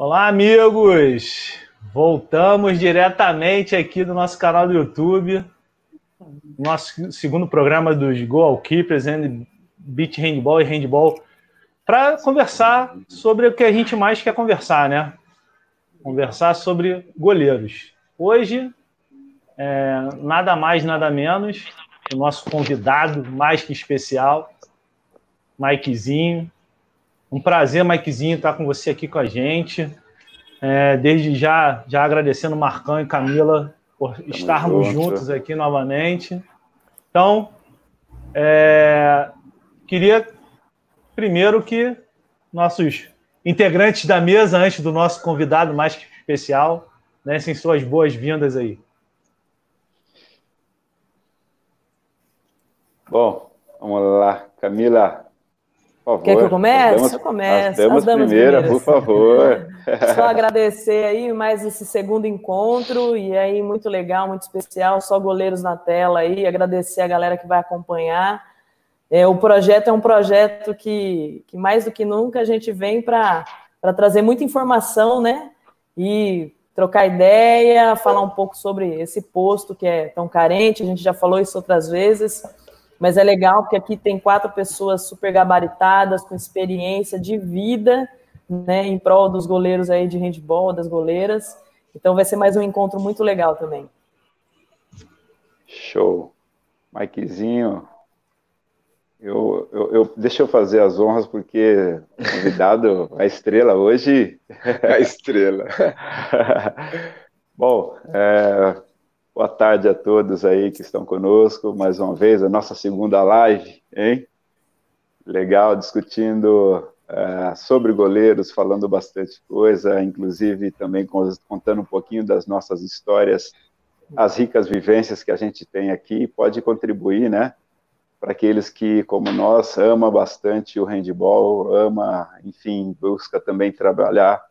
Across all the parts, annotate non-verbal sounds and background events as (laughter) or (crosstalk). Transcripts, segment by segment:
Olá, amigos! Voltamos diretamente aqui do nosso canal do YouTube, nosso segundo programa dos Goalkeepers and Beach Handball e Handball, para conversar sobre o que a gente mais quer conversar, né? Conversar sobre goleiros. Hoje, é, nada mais, nada menos, o nosso convidado mais que especial, Mikezinho, um prazer, Mikezinho, estar com você aqui com a gente. É, desde já, já agradecendo Marcão e Camila por Tamo estarmos junto. juntos aqui novamente. Então, é, queria primeiro que nossos integrantes da mesa, antes do nosso convidado mais que especial, dessem suas boas-vindas aí. Bom, vamos lá. Camila, favor. Quer que eu comece? Damas, eu começo. As damas, as damas primeira, primeiras. por favor. (laughs) Só agradecer aí mais esse segundo encontro e aí muito legal, muito especial, só goleiros na tela aí, agradecer a galera que vai acompanhar. É, o projeto é um projeto que, que mais do que nunca a gente vem para trazer muita informação, né? E trocar ideia, falar um pouco sobre esse posto que é tão carente, a gente já falou isso outras vezes mas é legal porque aqui tem quatro pessoas super gabaritadas, com experiência de vida, né, em prol dos goleiros aí de handball, das goleiras. Então vai ser mais um encontro muito legal também. Show. Mikezinho, eu, eu, eu, deixa eu fazer as honras, porque convidado, (laughs) a estrela hoje. a estrela. (laughs) Bom, é, Boa tarde a todos aí que estão conosco, mais uma vez, a nossa segunda live, hein? Legal, discutindo uh, sobre goleiros, falando bastante coisa, inclusive também contando um pouquinho das nossas histórias, as ricas vivências que a gente tem aqui, pode contribuir, né? Para aqueles que, como nós, ama bastante o handball, ama, enfim, busca também trabalhar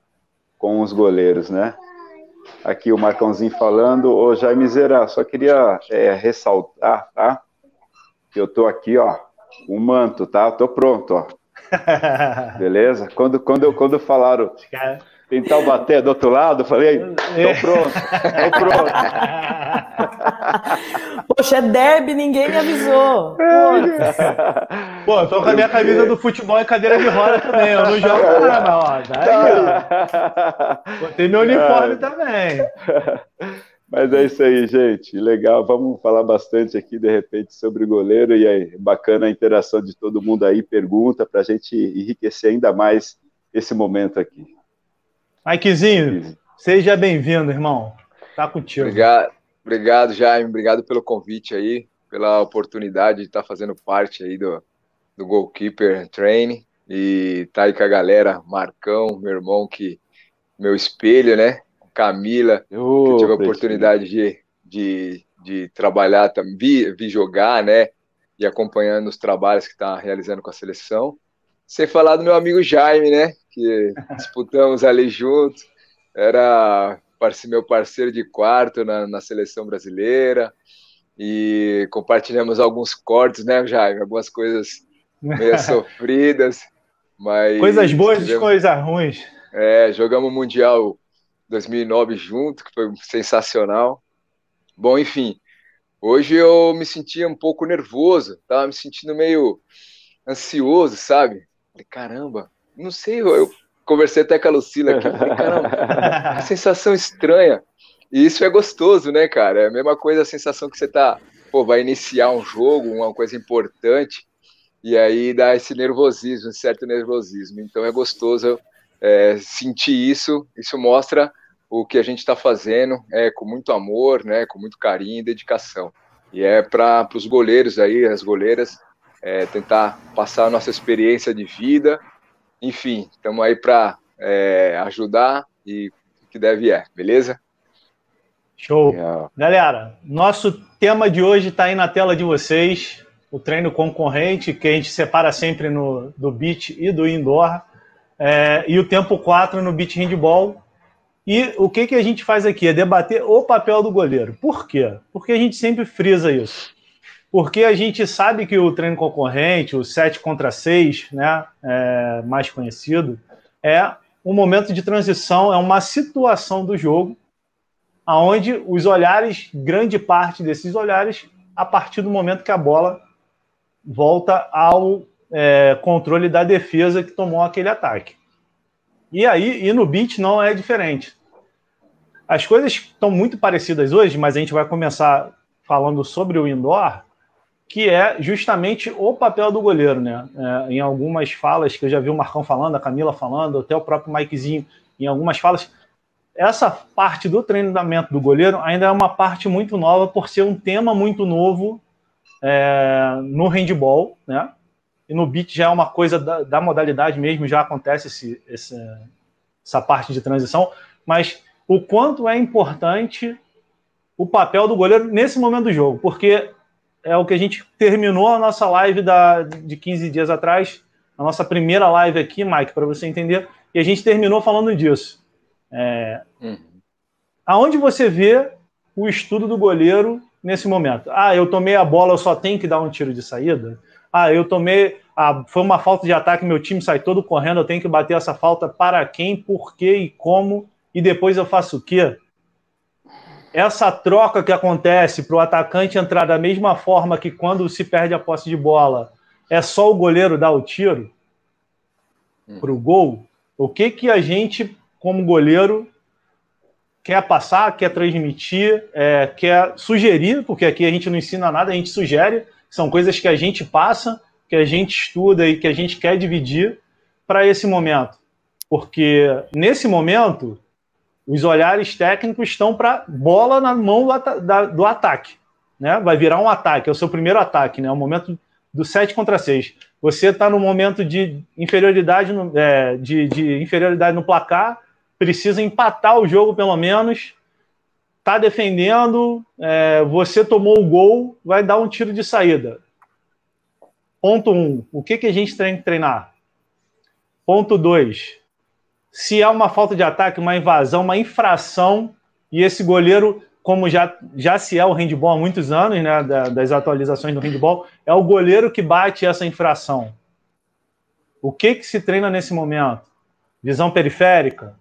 com os goleiros, né? Aqui o Marcãozinho falando. Ô, Jaime Zera, só queria é, ressaltar, tá? Que eu tô aqui, ó, um manto, tá? Tô pronto, ó. (laughs) Beleza? Quando, quando, quando falaram tem Taubaté do outro lado, falei, tô pronto, tô pronto. (laughs) Poxa, é derby, ninguém me avisou. Pô, eu tô com a minha camisa do futebol e cadeira de roda também, eu não jogo nada, ó. Daí, ó. Botei meu uniforme também. (laughs) Mas é isso aí, gente. Legal. Vamos falar bastante aqui, de repente, sobre o goleiro. E aí, bacana a interação de todo mundo aí, pergunta, para a gente enriquecer ainda mais esse momento aqui. Mikezinho, seja bem-vindo, irmão. Tá contigo. Obrigado, obrigado, Jaime. Obrigado pelo convite aí, pela oportunidade de estar fazendo parte aí do, do Goalkeeper Training. E tá aí com a galera, Marcão, meu irmão, que meu espelho, né? Camila, oh, que tive a oportunidade de, de, de trabalhar, vi, vi jogar, né? E acompanhando os trabalhos que está realizando com a seleção. Sem falar do meu amigo Jaime, né? que (laughs) disputamos ali junto. Era meu parceiro de quarto na, na seleção brasileira. E compartilhamos alguns cortes, né, Jaime? Algumas coisas meio (laughs) sofridas. Mas coisas boas tivemos... e coisas ruins. É, jogamos o Mundial 2009 junto, que foi sensacional. Bom, enfim, hoje eu me sentia um pouco nervoso, tava me sentindo meio ansioso, sabe? Falei, caramba, não sei, eu conversei até com a Lucila aqui, falei, caramba, sensação estranha. E isso é gostoso, né, cara? É a mesma coisa, a sensação que você tá, pô, vai iniciar um jogo, uma coisa importante, e aí dá esse nervosismo, um certo nervosismo. Então é gostoso é, sentir isso, isso mostra o que a gente está fazendo é com muito amor, né, com muito carinho e dedicação. E é para os goleiros aí, as goleiras, é, tentar passar a nossa experiência de vida enfim, estamos aí para é, ajudar e o que deve é, beleza? Show. Yeah. Galera, nosso tema de hoje está aí na tela de vocês, o treino concorrente, que a gente separa sempre no, do beat e do indoor, é, e o tempo 4 no beat handball. E o que, que a gente faz aqui? É debater o papel do goleiro. Por quê? Porque a gente sempre frisa isso porque a gente sabe que o treino concorrente, o 7 contra 6, né, é, mais conhecido, é um momento de transição, é uma situação do jogo aonde os olhares, grande parte desses olhares, a partir do momento que a bola volta ao é, controle da defesa que tomou aquele ataque. E aí, e no beat não é diferente. As coisas estão muito parecidas hoje, mas a gente vai começar falando sobre o indoor, que é justamente o papel do goleiro, né? É, em algumas falas que eu já vi o Marcão falando, a Camila falando, até o próprio Mikezinho, em algumas falas, essa parte do treinamento do goleiro ainda é uma parte muito nova por ser um tema muito novo é, no handball, né? E no beat já é uma coisa da, da modalidade mesmo, já acontece esse, esse, essa parte de transição, mas o quanto é importante o papel do goleiro nesse momento do jogo, porque é o que a gente terminou a nossa live da, de 15 dias atrás, a nossa primeira live aqui, Mike, para você entender, e a gente terminou falando disso. É, uhum. Aonde você vê o estudo do goleiro nesse momento? Ah, eu tomei a bola, eu só tenho que dar um tiro de saída? Ah, eu tomei. Ah, foi uma falta de ataque, meu time sai todo correndo, eu tenho que bater essa falta para quem, por quê e como, e depois eu faço o quê? Essa troca que acontece para o atacante entrar da mesma forma que quando se perde a posse de bola, é só o goleiro dar o tiro hum. para o gol? O que, que a gente, como goleiro, quer passar, quer transmitir, é, quer sugerir, porque aqui a gente não ensina nada, a gente sugere, são coisas que a gente passa, que a gente estuda e que a gente quer dividir para esse momento. Porque nesse momento, os olhares técnicos estão para bola na mão do, ataque. Né? Vai virar um ataque, é o seu primeiro ataque, né? É o momento do 7 contra 6. Você está no momento de inferioridade no, é, de, de, inferioridade no placar, precisa empatar o jogo pelo menos, está defendendo, é, você tomou o gol, vai dar um tiro de saída. Ponto 1. Um, o que, que a gente tem que treinar? Ponto 2 se é uma falta de ataque, uma invasão, uma infração, e esse goleiro, como já, já se é o handball há muitos anos, né, das atualizações do handball, é o goleiro que bate essa infração. O que, que se treina nesse momento? Visão periférica,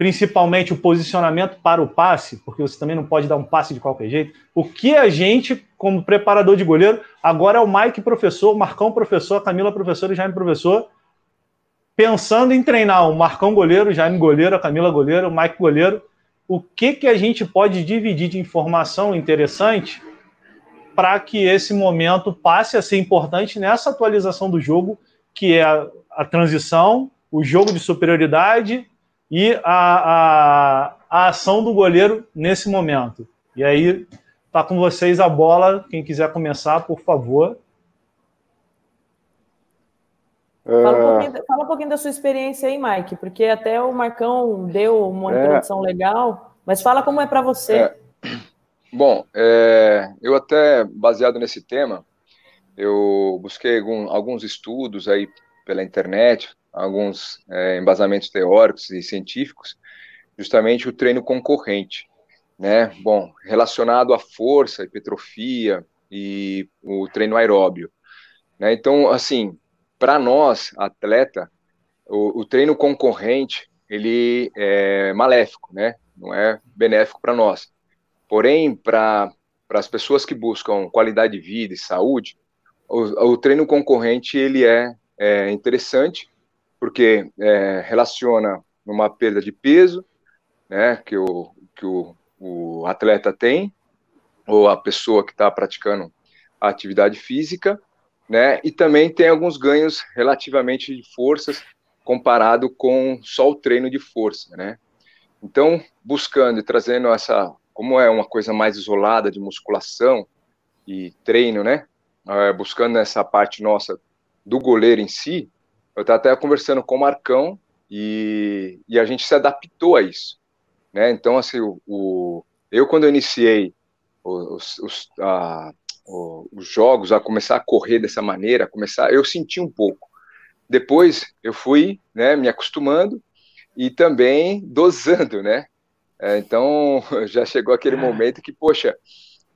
principalmente o posicionamento para o passe, porque você também não pode dar um passe de qualquer jeito. O que a gente, como preparador de goleiro, agora é o Mike professor, o Marcão professor, a Camila professor e Jaime professor, pensando em treinar o Marcão goleiro, o Jaime goleiro, a Camila goleiro, o Mike goleiro, o que, que a gente pode dividir de informação interessante para que esse momento passe a ser importante nessa atualização do jogo, que é a, a transição, o jogo de superioridade e a, a, a ação do goleiro nesse momento. E aí, tá com vocês a bola. Quem quiser começar, por favor. Fala um, pouquinho, fala um, pouquinho, da sua experiência aí, Mike, porque até o Marcão deu uma é, introdução legal, mas fala como é para você. É, bom, é, eu até, baseado nesse tema, eu busquei algum, alguns estudos aí pela internet, alguns é, embasamentos teóricos e científicos, justamente o treino concorrente, né? Bom, relacionado à força, hipertrofia e o treino aeróbio. Né? Então, assim, para nós, atleta, o, o, treino concorrente, ele é maléfico, né? Não é benéfico para nós. Porém, para as pessoas que buscam qualidade de vida e saúde, o, o treino concorrente, ele é, é interessante, porque é, relaciona uma perda de peso, né, que o, que o, o atleta tem, ou a pessoa que está praticando a atividade física, né? E também tem alguns ganhos relativamente de forças comparado com só o treino de força, né? Então, buscando e trazendo essa, como é uma coisa mais isolada de musculação e treino, né? É, buscando essa parte nossa do goleiro em si, eu estava até conversando com o Marcão e, e a gente se adaptou a isso, né? Então, assim, o, o eu quando eu iniciei os, os, a, os jogos, a começar a correr dessa maneira, começar, eu senti um pouco. Depois eu fui, né, me acostumando e também dosando, né? É, então (laughs) já chegou aquele é. momento que, poxa,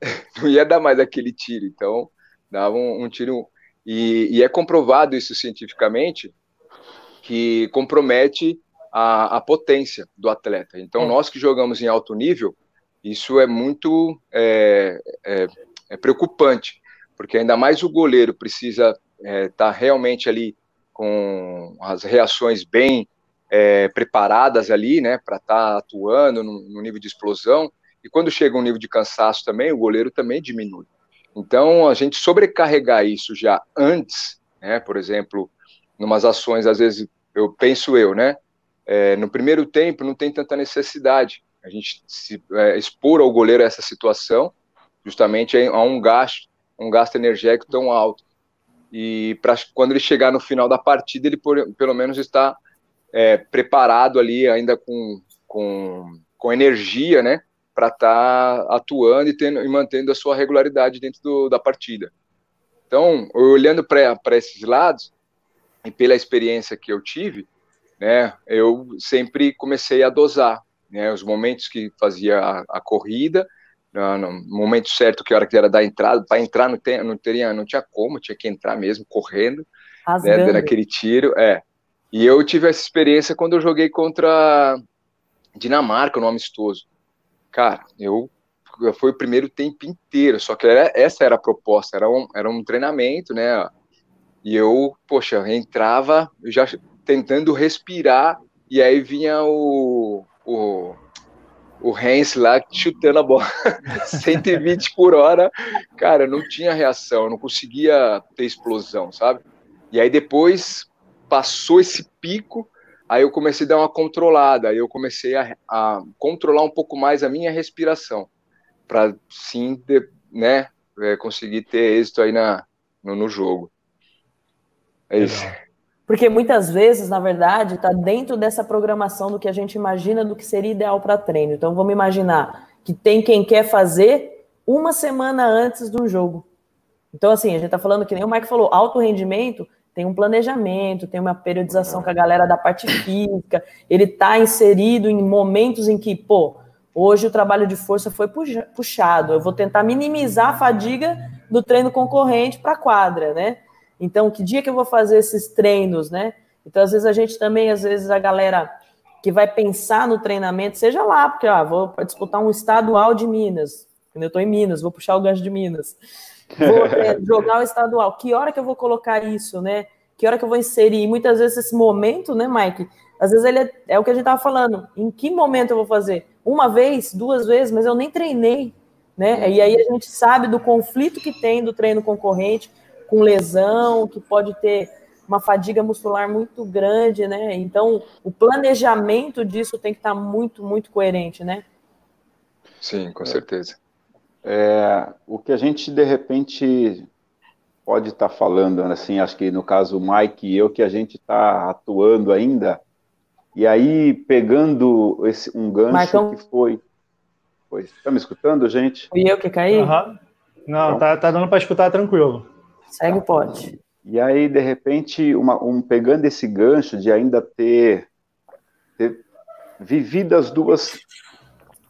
(laughs) não ia dar mais aquele tiro, então dava um, um tiro e, e, é comprovado isso cientificamente que compromete a, a potência do atleta. Então, é. nós que jogamos em alto nível, isso é muito é, é, é preocupante, porque ainda mais o goleiro precisa estar é, tá realmente ali com as reações bem é, preparadas ali, né, para estar tá atuando no, no, nível de explosão. E quando chega um nível de cansaço também, o goleiro também diminui. Então, a gente sobrecarregar isso já antes, né, por exemplo, numas ações, às vezes, eu penso eu, né, é, no primeiro tempo não tem tanta necessidade a gente se é, expor ao goleiro a essa situação, justamente a um gasto, um gasto energético tão alto. E para quando ele chegar no final da partida, ele por, pelo menos está é, preparado ali, ainda com, com, com energia, né, para estar tá atuando e, tendo, e mantendo a sua regularidade dentro do, da partida. Então, olhando para esses lados, e pela experiência que eu tive, né, eu sempre comecei a dosar, né, os momentos que fazia a, a corrida, no, no, momento certo, que hora que era da entrada, para entrar não, tem, não, teria, não tinha como, tinha que entrar mesmo, correndo, né, dando aquele tiro, é. E eu tive essa experiência quando eu joguei contra Dinamarca, no amistoso. Cara, eu foi o primeiro tempo inteiro, só que era, essa era a proposta, era um, era um treinamento, né? E eu, poxa, entrava já tentando respirar, e aí vinha o, o, o Hens lá chutando a bola (laughs) 120 por hora, cara, não tinha reação, não conseguia ter explosão, sabe? E aí depois passou esse pico, aí eu comecei a dar uma controlada, aí eu comecei a, a controlar um pouco mais a minha respiração, para sim, de, né, é, conseguir ter êxito aí na, no, no jogo. É isso. Porque muitas vezes, na verdade, está dentro dessa programação do que a gente imagina do que seria ideal para treino. Então, vamos imaginar que tem quem quer fazer uma semana antes do jogo. Então, assim, a gente está falando que nem o Mike falou, alto rendimento tem um planejamento, tem uma periodização com a galera da parte física, ele está inserido em momentos em que, pô, hoje o trabalho de força foi puxado, eu vou tentar minimizar a fadiga do treino concorrente para a quadra, né? Então, que dia que eu vou fazer esses treinos, né? Então, às vezes a gente também, às vezes a galera que vai pensar no treinamento, seja lá, porque ó, vou disputar um estadual de Minas, quando eu estou em Minas, vou puxar o gancho de Minas. Vou (laughs) é, jogar o estadual. Que hora que eu vou colocar isso, né? Que hora que eu vou inserir? E muitas vezes esse momento, né, Mike? Às vezes ele é, é o que a gente estava falando. Em que momento eu vou fazer? Uma vez, duas vezes, mas eu nem treinei, né? E aí a gente sabe do conflito que tem do treino concorrente com lesão, que pode ter uma fadiga muscular muito grande, né? Então, o planejamento disso tem que estar muito, muito coerente, né? Sim, com certeza. É, o que a gente, de repente, pode estar falando, assim, acho que no caso o Mike e eu, que a gente está atuando ainda, e aí pegando esse, um gancho Marcão... que foi... foi. Está me escutando, gente? Fui eu que caí? Uhum. Não, então, tá, tá dando para escutar tranquilo. Segue o pote. E aí, de repente, uma, um, pegando esse gancho de ainda ter, ter vivido as duas,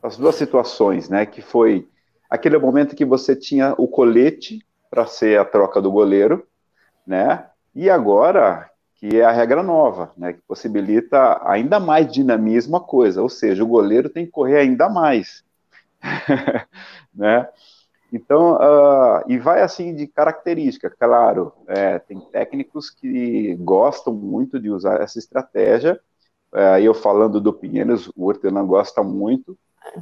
as duas situações, né? Que foi aquele momento que você tinha o colete para ser a troca do goleiro, né? E agora que é a regra nova, né? Que possibilita ainda mais dinamismo a coisa, ou seja, o goleiro tem que correr ainda mais, (laughs) né? Então, uh, e vai assim de característica, claro, é, tem técnicos que gostam muito de usar essa estratégia, é, eu falando do Pinheiros, o Hortelã gosta muito,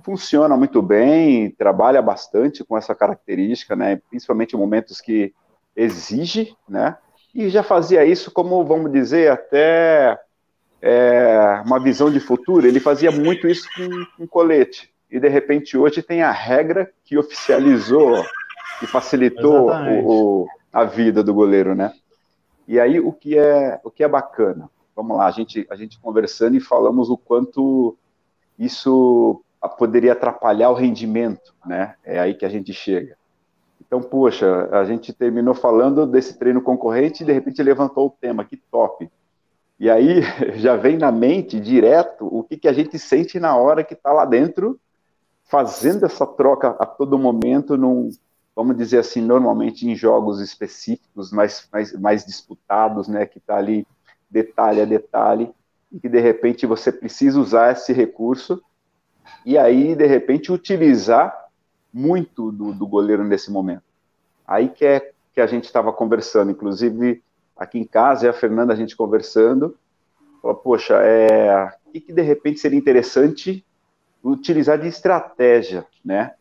funciona muito bem, trabalha bastante com essa característica, né, principalmente em momentos que exige, né, e já fazia isso como, vamos dizer, até é, uma visão de futuro, ele fazia muito isso com, com colete, e de repente hoje tem a regra que oficializou e facilitou o, o, a vida do goleiro, né? E aí o que é o que é bacana? Vamos lá, a gente a gente conversando e falamos o quanto isso poderia atrapalhar o rendimento, né? É aí que a gente chega. Então, poxa, a gente terminou falando desse treino concorrente e de repente levantou o tema, que top. E aí (laughs) já vem na mente direto o que, que a gente sente na hora que está lá dentro fazendo essa troca a todo momento, num, vamos dizer assim, normalmente em jogos específicos, mais, mais, mais disputados, né, que está ali detalhe a detalhe, e que de repente você precisa usar esse recurso e aí de repente utilizar muito do, do goleiro nesse momento. Aí que é que a gente estava conversando, inclusive aqui em casa, e a Fernanda a gente conversando, falou, poxa, é, o que, que de repente seria interessante utilizar de estratégia, né,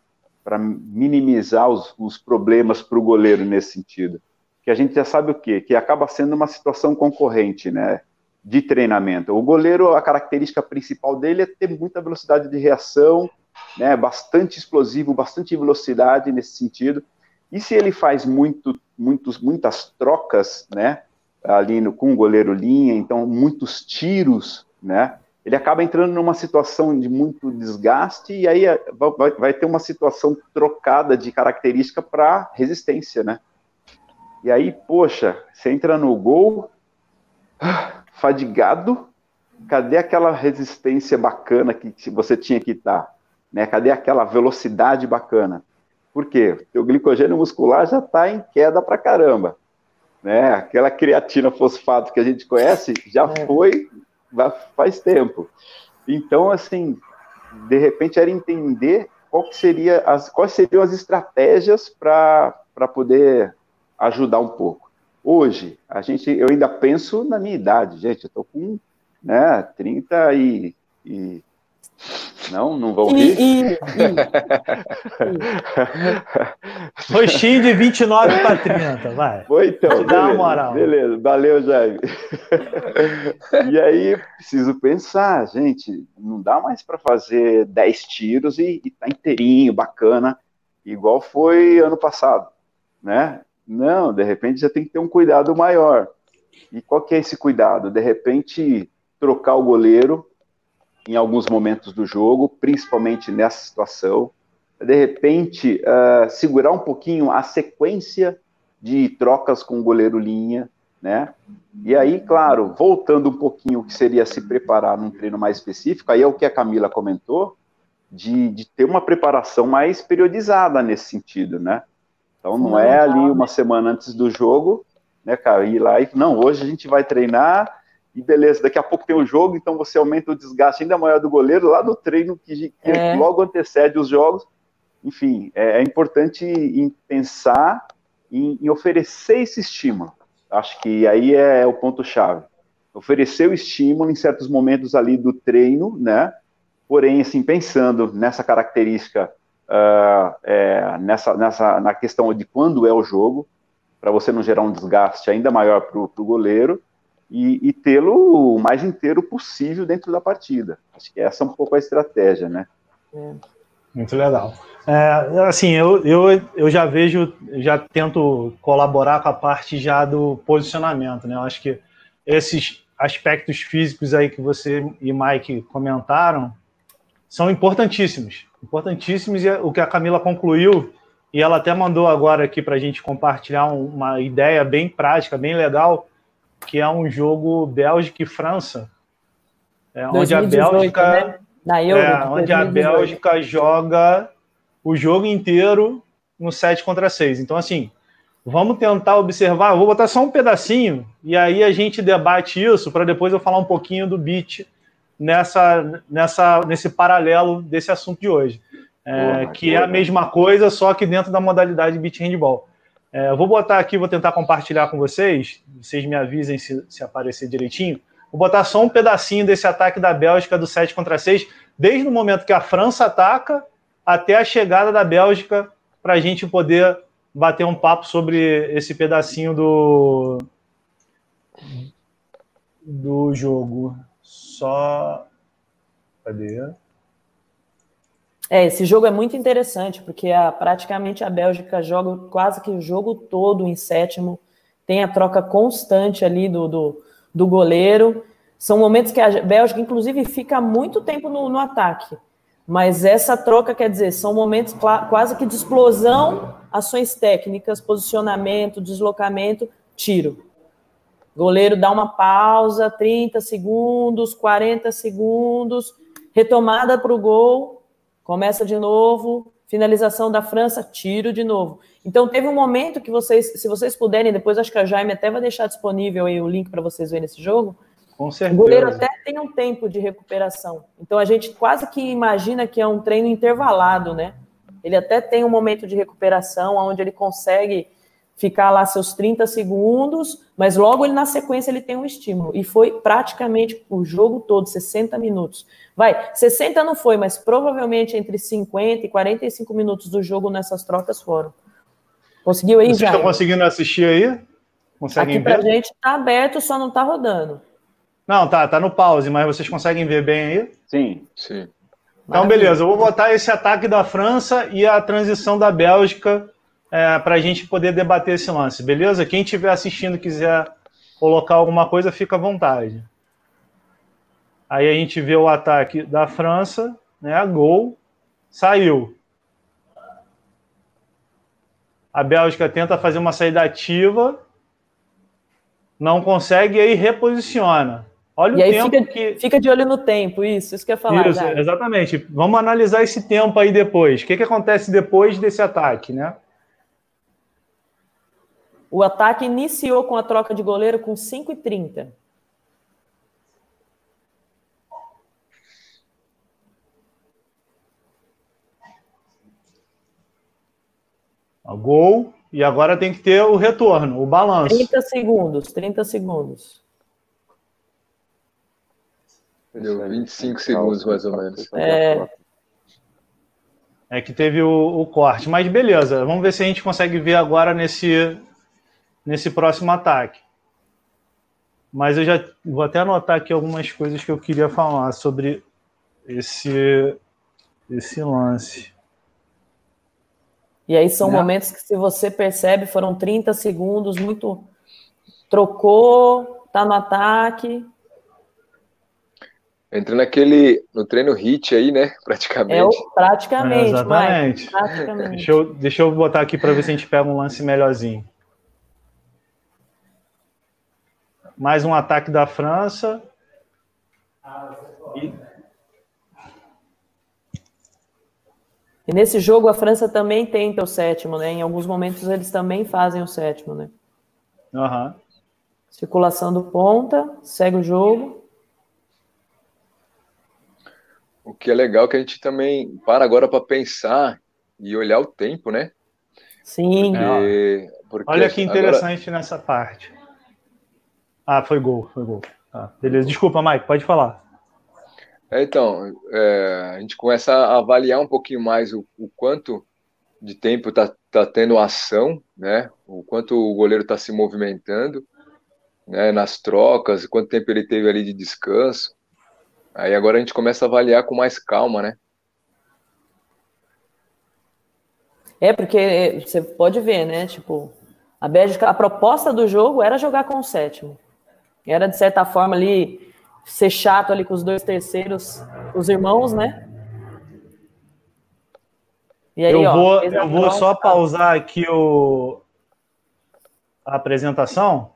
para minimizar os, os problemas para o goleiro nesse sentido. Que a gente já sabe o quê? Que acaba sendo uma situação concorrente, né, de treinamento. O goleiro, a característica principal dele é ter muita velocidade de reação, né, bastante explosivo, bastante velocidade nesse sentido. E se ele faz muito, muitos, muitas trocas, né, ali no, com o goleiro linha, então muitos tiros, né, ele acaba entrando numa situação de muito desgaste e aí é, vai, vai ter uma situação trocada de característica para resistência, né? E aí, poxa, você entra no gol, fadigado, cadê aquela resistência bacana que você tinha que estar? Tá, né? Cadê aquela velocidade bacana? Por quê? O glicogênio muscular já está em queda para caramba. Né? Aquela creatina fosfato que a gente conhece já é. foi faz tempo. Então, assim, de repente era entender qual seria as, quais seriam as estratégias para poder ajudar um pouco. Hoje, a gente, eu ainda penso na minha idade, gente, eu estou com né, 30 e, e não, não vão rir? E, e, e. Roxinho de 29 para 30, vai. Foi então, dá uma moral. Beleza, valeu, Jaime. e aí, preciso pensar, gente, não dá mais para fazer 10 tiros e, e tá inteirinho, bacana, igual foi ano passado, né? Não, de repente já tem que ter um cuidado maior. E qual que é esse cuidado? De repente, trocar o goleiro em alguns momentos do jogo, principalmente nessa situação. De repente, uh, segurar um pouquinho a sequência de trocas com o goleiro linha, né? E aí, claro, voltando um pouquinho o que seria se preparar num treino mais específico, aí é o que a Camila comentou, de, de ter uma preparação mais periodizada nesse sentido, né? Então não é ali uma semana antes do jogo, né, cara, ir lá e não, hoje a gente vai treinar e beleza, daqui a pouco tem o jogo, então você aumenta o desgaste ainda maior do goleiro lá no treino que, que é. logo antecede os jogos. Enfim, é, é importante em pensar em, em, oferecer esse estímulo. Acho que aí é o ponto-chave. Oferecer o estímulo em certos momentos ali do treino, né? Porém, assim, pensando nessa característica, uh, é, nessa, nessa, na questão de quando é o jogo, para você não gerar um desgaste ainda maior para o goleiro, e, e tê-lo o mais inteiro possível dentro da partida. Acho que essa é um pouco a estratégia, né? É. Muito legal. É, assim, eu, eu, eu já vejo, já tento colaborar com a parte já do posicionamento, né? Eu acho que esses aspectos físicos aí que você e Mike comentaram são importantíssimos, importantíssimos, e o que a Camila concluiu, e ela até mandou agora aqui para a gente compartilhar uma ideia bem prática, bem legal, que é um jogo Bélgica e França, é, 2018, onde a Bélgica, né? Na Euro, é, onde a Bélgica joga o jogo inteiro no 7 contra 6. Então, assim, vamos tentar observar. Vou botar só um pedacinho e aí a gente debate isso para depois eu falar um pouquinho do beat nessa, nessa, nesse paralelo desse assunto de hoje. É, que é a mesma coisa, só que dentro da modalidade beat handball. É, eu vou botar aqui, vou tentar compartilhar com vocês, vocês me avisem se, se aparecer direitinho. Vou botar só um pedacinho desse ataque da Bélgica do 7 contra 6, desde o momento que a França ataca até a chegada da Bélgica, para a gente poder bater um papo sobre esse pedacinho do, do jogo. Só. Cadê? É, esse jogo é muito interessante, porque a, praticamente a Bélgica joga quase que o jogo todo em sétimo, tem a troca constante ali do, do, do goleiro. São momentos que a Bélgica, inclusive, fica muito tempo no, no ataque. Mas essa troca, quer dizer, são momentos quase que de explosão, ações técnicas, posicionamento, deslocamento, tiro. Goleiro dá uma pausa, 30 segundos, 40 segundos, retomada para o gol, começa de novo, finalização da França, tiro de novo. Então teve um momento que vocês, se vocês puderem, depois acho que a Jaime até vai deixar disponível aí o link para vocês verem esse jogo. Com certeza. O goleiro até tem um tempo de recuperação. Então a gente quase que imagina que é um treino intervalado, né? Ele até tem um momento de recuperação onde ele consegue ficar lá seus 30 segundos, mas logo ele na sequência ele tem um estímulo. E foi praticamente o jogo todo, 60 minutos. Vai, 60 não foi, mas provavelmente entre 50 e 45 minutos do jogo nessas trocas foram. Conseguiu aí, Vocês já? estão conseguindo assistir aí? Conseguem Aqui pra ver? gente tá aberto, só não tá rodando. Não, tá, tá no pause, mas vocês conseguem ver bem aí? Sim. Sim. Então, Maravilha. beleza, eu vou botar esse ataque da França e a transição da Bélgica é, para a gente poder debater esse lance, beleza? Quem estiver assistindo e quiser colocar alguma coisa, fica à vontade. Aí a gente vê o ataque da França, né? Gol, saiu. A Bélgica tenta fazer uma saída ativa, não consegue, e aí reposiciona. Olha E o tempo fica, que. fica de olho no tempo, isso, isso que eu ia falar. Isso, exatamente. Vamos analisar esse tempo aí depois. O que, que acontece depois desse ataque, né? O ataque iniciou com a troca de goleiro com 5 e 30. Ó, Gol, e agora tem que ter o retorno, o balanço. 30 segundos, 30 segundos. Deu 25 segundos, mais ou menos. É. É que teve o, o corte. Mas beleza, vamos ver se a gente consegue ver agora nesse, nesse próximo ataque. Mas eu já vou até anotar aqui algumas coisas que eu queria falar sobre esse, esse lance. E aí são Né? momentos que, se você percebe, foram 30 segundos, muito. Trocou, tá no ataque. Entra naquele, no treino hit aí, né? (laughs) É Praticamente. o, praticamente, É, exatamente. Mike, praticamente. Deixa eu, deixa eu botar aqui para ver se a gente pega um lance melhorzinho. Mais um ataque da França. E- E nesse jogo a França também tenta o sétimo, né? Em alguns momentos eles também fazem o sétimo, né? Aham. Circulação do ponta, segue o jogo. O que é legal é que a gente também para agora para pensar e olhar o tempo, né? Sim, Porque, porque Olha que agora- interessante nessa parte. Ah, foi gol, foi gol. Tá, beleza. Desculpa, Mike, pode falar. É, então, é, a gente começa a avaliar um pouquinho mais o, o quanto de tempo está tá tendo ação, né? O quanto o goleiro está se movimentando, né? Nas trocas, quanto tempo ele teve ali de descanso. Aí agora a gente começa a avaliar com mais calma, né? É, porque você pode ver, né? Tipo, a Bélgica, a proposta do jogo era jogar com o sétimo. Era, de certa forma, ali, ser chato ali com os dois terceiros, os irmãos, né? E aí, eu ó, vou, eu vou só pausar aqui o, a apresentação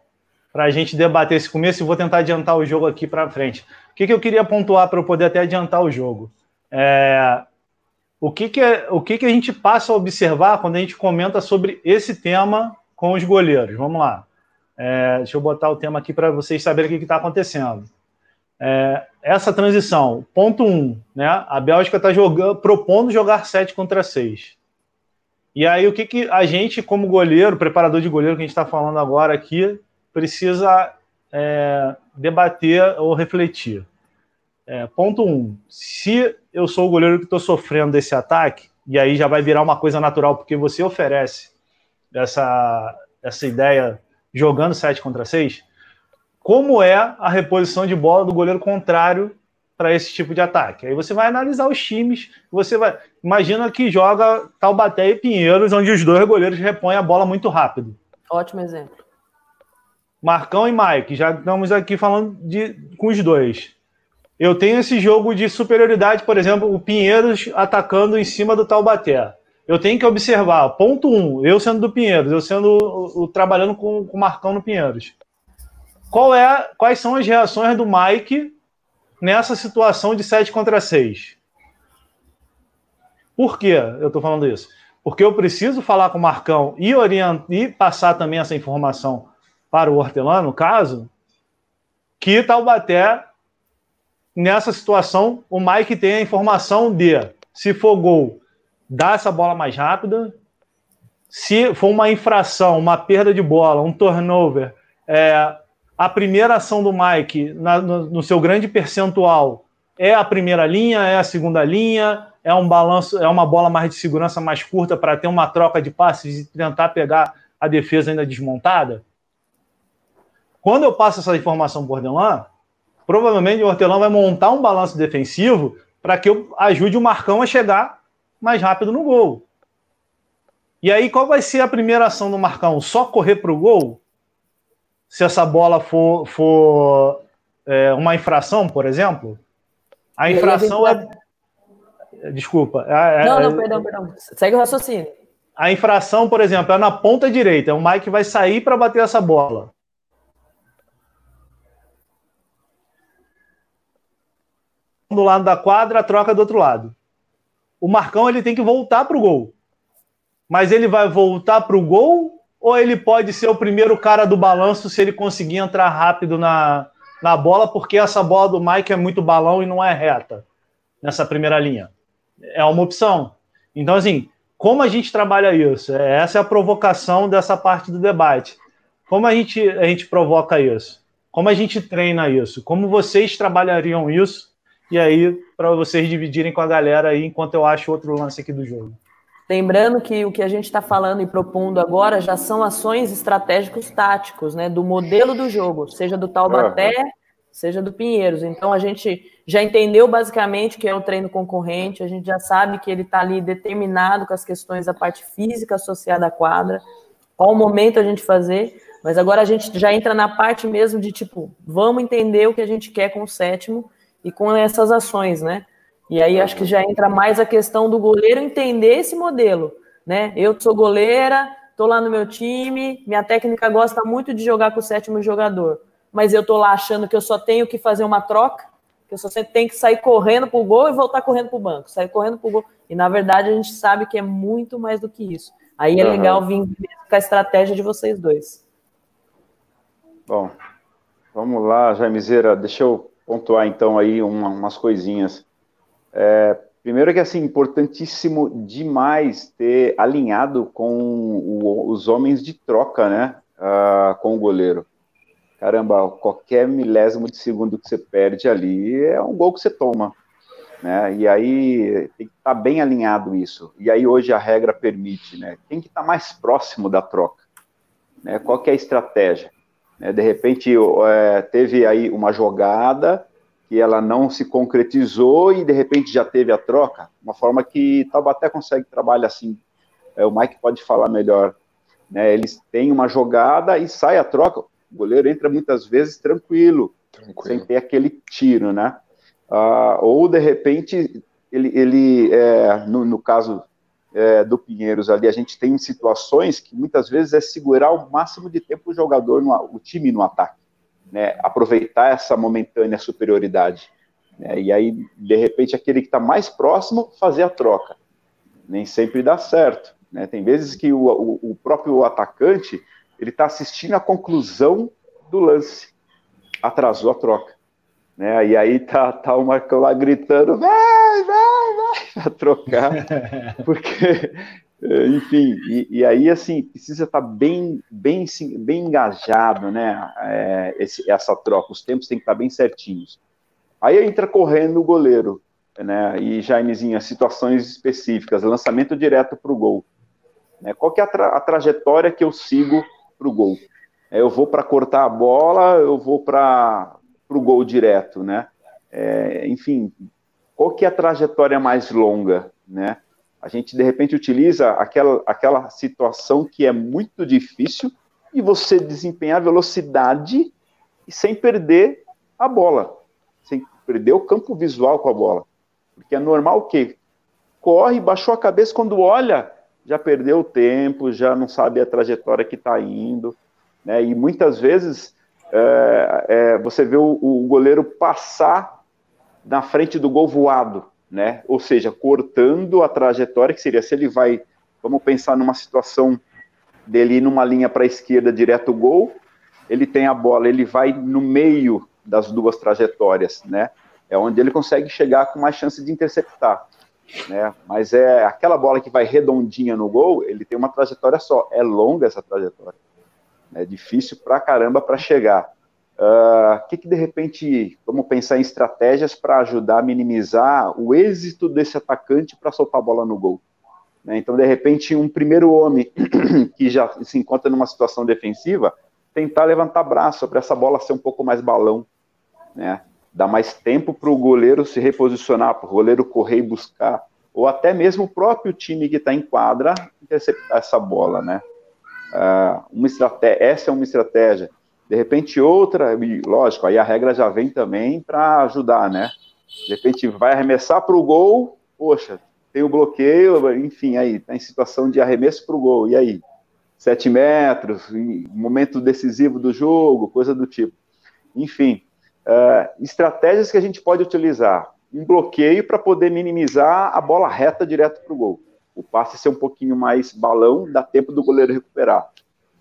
para a gente debater esse começo e vou tentar adiantar o jogo aqui para frente. O que, que eu queria pontuar para eu poder até adiantar o jogo? É, o que, que, é, o que, que a gente passa a observar quando a gente comenta sobre esse tema com os goleiros? Vamos lá. É, deixa eu botar o tema aqui para vocês saberem o que está acontecendo. É, essa transição, ponto 1, um, né? A Bélgica está propondo jogar 7 contra 6. E aí, o que, que a gente, como goleiro, preparador de goleiro que a gente está falando agora aqui, precisa é, debater ou refletir? É, ponto 1. Um, se eu sou o goleiro que estou sofrendo desse ataque, e aí já vai virar uma coisa natural, porque você oferece essa, essa ideia jogando 7 contra 6, como é a reposição de bola do goleiro contrário para esse tipo de ataque. Aí você vai analisar os times, você vai. Imagina que joga Taubaté e Pinheiros, onde os dois goleiros repõem a bola muito rápido. Ótimo exemplo. Marcão e Mike, já estamos aqui falando de, com os dois. Eu tenho esse jogo de superioridade, por exemplo, o Pinheiros atacando em cima do Taubaté. Eu tenho que observar, ponto um, eu sendo do Pinheiros, eu sendo o, o, trabalhando com, com o Marcão no Pinheiros. Qual é, quais são as reações do Mike nessa situação de 7 contra 6? Por que eu estou falando isso? Porque eu preciso falar com o Marcão e, e passar também essa informação para o hortelano, no caso, que Taubaté, nessa situação, o Mike tem a informação de, se for gol, dá essa bola mais rápida. Se for uma infração, uma perda de bola, um turnover, é, a primeira ação do Mike, na, no, no, seu grande percentual, é a primeira linha, é a segunda linha, é um balanço, é uma bola mais de segurança mais curta para ter uma troca de passes e tentar pegar a defesa ainda desmontada? Quando eu passo essa informação para o Hortelã, provavelmente o Hortelã vai montar um balanço defensivo para que eu ajude o Marcão a chegar mais rápido no gol. E aí, qual vai ser a primeira ação do Marcão? Só correr para o gol? Se essa bola for, for é, uma infração, por exemplo? A infração é. Desculpa. É, é, não, não, perdão, perdão. Segue o raciocínio. A infração, por exemplo, é na ponta direita. O Mike vai sair para bater essa bola. Do lado da quadra, troca do outro lado. O Marcão ele tem que voltar para o gol. Mas ele vai voltar para o gol ou ele pode ser o primeiro cara do balanço se ele conseguir entrar rápido na, na bola, porque essa bola do Mike é muito balão e não é reta nessa primeira linha. É uma opção. Então, assim, como a gente trabalha isso? É, essa é a provocação dessa parte do debate. Como a gente, a gente provoca isso? Como a gente treina isso? Como vocês trabalhariam isso? E aí, para vocês dividirem com a galera aí, enquanto eu acho outro lance aqui do jogo. Lembrando que o que a gente está falando e propondo agora já são ações estratégicos táticos, né? Do modelo do jogo, seja do Taubaté, uhum. seja do Pinheiros. Então a gente já entendeu basicamente que é o treino concorrente, a gente já sabe que ele está ali determinado com as questões da parte física associada à quadra, qual o momento a gente fazer, mas agora a gente já entra na parte mesmo de tipo, vamos entender o que a gente quer com o sétimo e com essas ações, né? E aí acho que já entra mais a questão do goleiro entender esse modelo, né? Eu sou goleira, tô lá no meu time, minha técnica gosta muito de jogar com o sétimo jogador, mas eu tô lá achando que eu só tenho que fazer uma troca, que eu só tenho que sair correndo pro gol e voltar correndo pro banco, sair correndo pro gol. E na verdade a gente sabe que é muito mais do que isso. Aí é uhum. legal vir com a estratégia de vocês dois. Bom, vamos lá, Jaimezeira, deixa eu pontuar então aí uma, umas coisinhas. É, primeiro que assim, importantíssimo demais ter alinhado com o, os homens de troca, né? Uh, com o goleiro. Caramba, qualquer milésimo de segundo que você perde ali é um gol que você toma. Né? E aí tem que estar tá bem alinhado isso. E aí hoje a regra permite, né? Tem que estar tá mais próximo da troca. Né? Qual é a estratégia? Né? De repente é, teve aí uma jogada que ela não se concretizou e de repente já teve a troca, uma forma que Taubaté consegue trabalhar assim. É, o Mike pode falar melhor. Né? Eles têm uma jogada e sai a troca. O goleiro entra muitas vezes tranquilo, tranquilo. sem ter aquele tiro, né? Ah, ou de repente ele, ele é, no, no, caso é, do Pinheiros ali, a gente tem situações que muitas vezes é segurar o máximo de tempo o jogador, no, o time no ataque né, aproveitar essa momentânea superioridade. Né, e aí, de repente, aquele que está mais próximo fazer a troca. Nem sempre dá certo. Né? Tem vezes que o, o, o próprio atacante ele está assistindo a conclusão do lance, atrasou a troca. Né? E aí tá, tá o Marcão lá gritando, vai, vai, vai, para trocar, (laughs) porque é, enfim, e, e, aí, assim, precisa estar bem, bem, bem engajado, né, é, esse, essa troca, os tempos têm que estar bem certinhos. Aí entra correndo o goleiro, né, e Jaimezinho, situações específicas, lançamento direto para o gol. Né, qual que é a, tra a trajetória que eu sigo para o gol? Eu vou para cortar a bola, eu vou para o gol direto, né? É, enfim, qual que é a trajetória mais longa, né? A gente, de repente, utiliza aquela, aquela situação que é muito difícil e você desempenhar velocidade e sem perder a bola, sem perder o campo visual com a bola. Porque é normal que corre, baixou a cabeça, quando olha, já perdeu o tempo, já não sabe a trajetória que está indo. Né? E muitas vezes é, é, você vê o, o goleiro passar na frente do gol voado né? Ou seja, cortando a trajetória que seria se ele vai, vamos pensar numa situação dele ir numa linha para a esquerda direto gol, ele tem a bola, ele vai no meio das duas trajetórias, né? É onde ele consegue chegar com mais chance de interceptar, né? Mas é aquela bola que vai redondinha no gol, ele tem uma trajetória só. É longa essa trajetória. É difícil pra caramba para chegar. O uh, ah, que, que de repente vamos pensar em estratégias para ajudar a minimizar o êxito desse atacante para soltar a bola no gol? Né? Então, de repente, um primeiro homem (clears throat) que já se encontra numa situação defensiva, tentar levantar braço para essa bola ser um pouco mais balão, né? Dar mais tempo para o goleiro se reposicionar, para o goleiro correr e buscar, ou até mesmo o próprio time que está em quadra interceptar essa bola, né? Uh, uma estratégia, essa é uma estratégia. De repente, outra, lógico, aí a regra já vem também para ajudar, né? De repente, vai arremessar para o gol, poxa, tem o bloqueio, enfim, aí, está em situação de arremesso para o gol, e aí? Sete metros, momento decisivo do jogo, coisa do tipo. Enfim, uh, estratégias que a gente pode utilizar. Um bloqueio para poder minimizar a bola reta direto para o gol. O passe ser um pouquinho mais balão, dá tempo do goleiro recuperar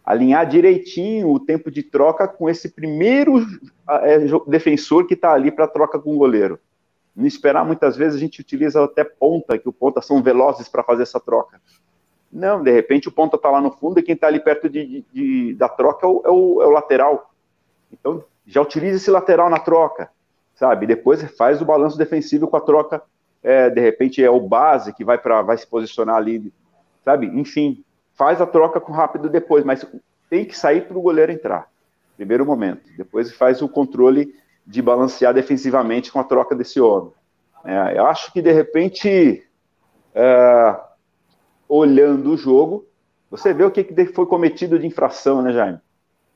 alinhar direitinho o tempo de troca com esse primeiro é, defensor que está ali para troca com o goleiro. Não esperar, muitas vezes a gente utiliza até ponta, que o ponta são velozes para fazer essa troca. Não, de repente o ponta está lá no fundo e quem está ali perto de, de, da troca é o, é, o, é o, lateral. Então, já utiliza esse lateral na troca, sabe? Depois faz o balanço defensivo com a troca, é, de repente é o base que vai, pra, vai se posicionar ali, sabe? Enfim, faz a troca com rápido depois, mas tem que sair para o goleiro entrar. Primeiro momento. Depois faz o controle de balancear defensivamente com a troca desse homem. É, eu acho que de repente, é, olhando o jogo, você vê o que, que foi cometido de infração, né, Jaime?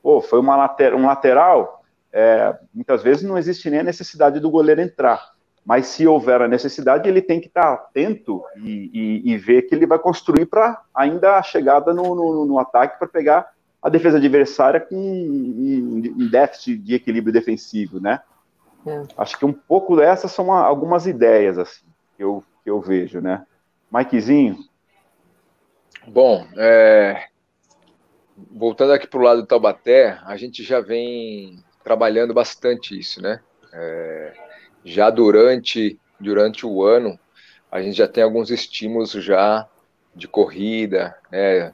Pô, foi uma later, um lateral. É, muitas vezes não existe nem a necessidade do goleiro entrar mas se houver a necessidade, ele tem que estar atento e, e, e ver que ele vai construir para ainda a chegada no, no, no ataque para pegar a defesa adversária com um, déficit de equilíbrio defensivo, né? É. Acho que um pouco dessas são algumas ideias assim, que, eu, que eu vejo, né? Mikezinho? Bom, é... voltando aqui para o lado do Taubaté, a gente já vem trabalhando bastante isso, né? É já durante, durante o ano, a gente já tem alguns estímulos já de corrida, né,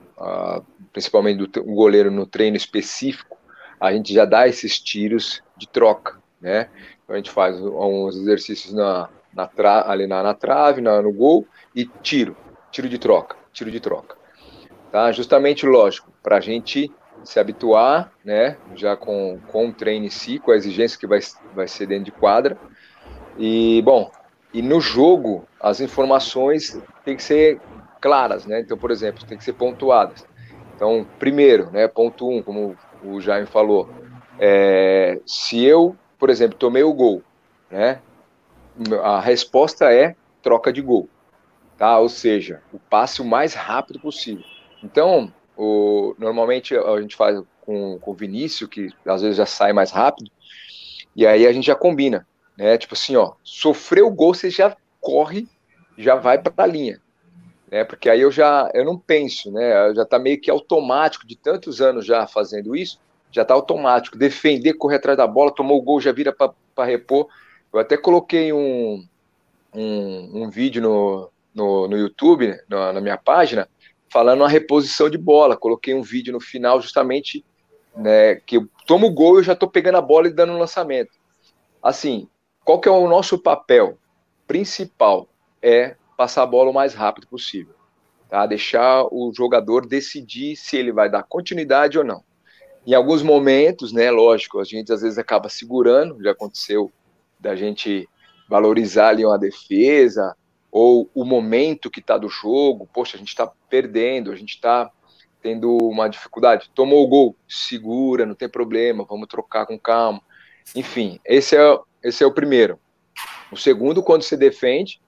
principalmente do o goleiro no treino específico, a gente já dá esses tiros de troca, né? Então a gente faz uns exercícios na, na tra, ali na, na trave, na, no gol e tiro, tiro de troca, tiro de troca, tá? Justamente, lógico, para a gente se habituar, né? Já com, com o treino em si, com a exigência que vai, vai ser dentro de quadra, e, bom, e no jogo, as informações têm que ser claras, né? Então, por exemplo, tem que ser pontuadas. Então, primeiro, né, ponto um, como o Jaime falou, é, se eu, por exemplo, tomei o gol, né, a resposta é troca de gol, tá? Ou seja, o passe o mais rápido possível. Então, o, normalmente a gente faz com, com o Vinícius, que às vezes já sai mais rápido, e aí a gente já combina né? Tipo assim, ó, sofreu o gol, você já corre, já vai para a linha, né? Porque aí eu já eu não penso, né? Já tá meio que automático de tantos anos já fazendo isso, já tá automático. Defender, correr atrás da bola, tomou o gol, já vira para repor. Eu até coloquei um, um, um vídeo no, no, no YouTube, na, na minha página, falando a reposição de bola. Coloquei um vídeo no final justamente né, que eu tomo o gol e eu já estou pegando a bola e dando um lançamento. Assim, qual que é o nosso papel principal? É passar a bola o mais rápido possível. Tá? Deixar o jogador decidir se ele vai dar continuidade ou não. Em alguns momentos, né, lógico, a gente às vezes acaba segurando, já aconteceu da gente valorizar ali uma defesa, ou o momento que está do jogo, poxa, a gente está perdendo, a gente está tendo uma dificuldade, tomou o gol, segura, não tem problema, vamos trocar com calma. Enfim, esse é esse é o primeiro. O segundo, quando se defende,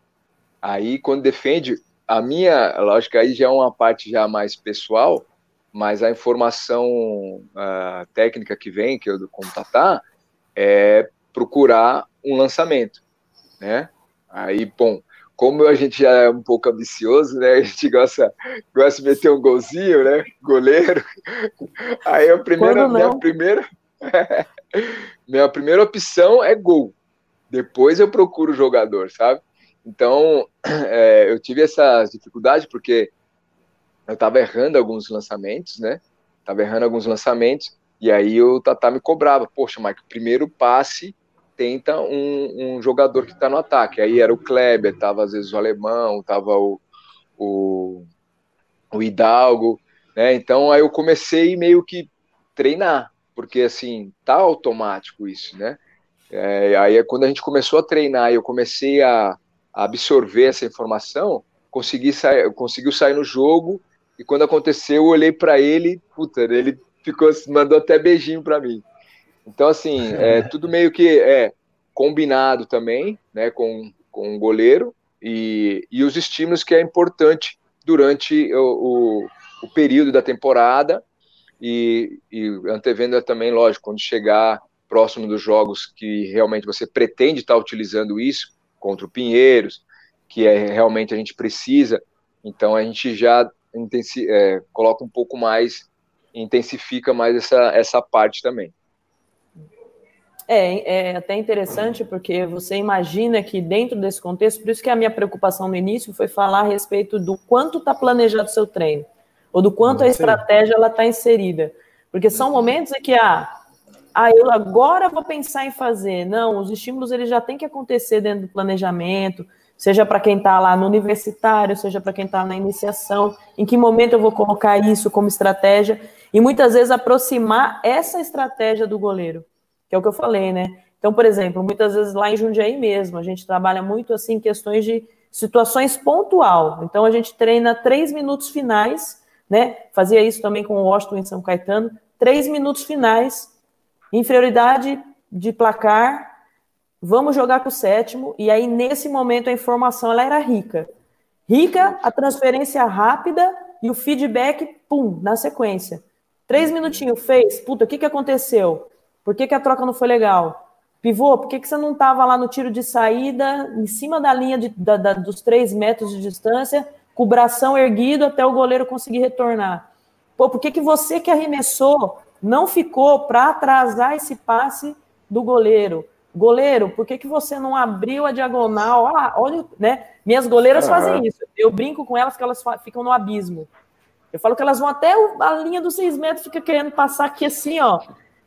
aí quando defende, a minha lógica aí já é uma parte já mais pessoal, mas a informação uh, técnica que vem, que eu do Tatá, é procurar um lançamento, né? Aí, bom, como a gente já é um pouco ambicioso, né? A gente gosta, gosta de meter um golzinho, né? Goleiro. Aí a primeira, minha primeira, (laughs) minha primeira opção é gol. Depois eu procuro jogador, sabe? Então, (clears throat) é, eu tive essa dificuldade porque eu estava errando alguns lançamentos, né? Tava errando alguns lançamentos, e aí o Tatá me cobrava, poxa, Mike, primeiro passe tenta um, um jogador que está no ataque. Aí era o Kleber, tava às vezes o Alemão, tava o, o, o Hidalgo, né? Então aí eu comecei meio que treinar, porque assim, tá automático isso, né? É, aí é quando a gente começou a treinar e eu comecei a, a absorver essa informação, consegui sair, conseguiu sair no jogo e quando aconteceu eu olhei para ele, puta, ele ficou mandou até beijinho para mim. Então, assim, (laughs) é tudo meio que é combinado também, né, com, com o goleiro e, e os estímulos que é importante durante o, o, o período da temporada e, e antevendo também, lógico, quando chegar próximo dos jogos que realmente você pretende estar utilizando isso, contra o Pinheiros, que é realmente a gente precisa, então a gente já intensi, é, coloca um pouco mais, intensifica mais essa, essa parte também. É, é até interessante porque você imagina que dentro desse contexto, por isso que a minha preocupação no início foi falar a respeito do quanto está planejado o seu treino, ou do quanto a estratégia ela está inserida. Porque são momentos em que, ah, ah, eu agora vou pensar em fazer. Não, os estímulos eles já têm que acontecer dentro do planejamento, seja para quem está lá no universitário, seja para quem está na iniciação, em que momento eu vou colocar isso como estratégia, e muitas vezes aproximar essa estratégia do goleiro que é o que eu falei, né? Então, por exemplo, muitas vezes lá em Jundiaí mesmo, a gente trabalha muito assim questões de situações pontual. Então, a gente treina três minutos finais, né? Fazia isso também com o Washington em São Caetano, três minutos finais, inferioridade de placar, vamos jogar com o sétimo, e aí nesse momento a informação ela era rica. Rica, a transferência rápida e o feedback, pum, na sequência. Três minutinhos, fez, puta, o que, que aconteceu? Por que, que a troca não foi legal? Pivô, por que, que você não estava lá no tiro de saída, em cima da linha de, da, da, dos três metros de distância, com o bração erguido até o goleiro conseguir retornar? Pô, por que, que você que arremessou não ficou para atrasar esse passe do goleiro? Goleiro, por que, que você não abriu a diagonal? Ah, olha, né? Minhas goleiras uhum. fazem isso. Eu brinco com elas que elas ficam no abismo. Eu falo que elas vão até a linha dos seis metros, fica querendo passar aqui assim, ó.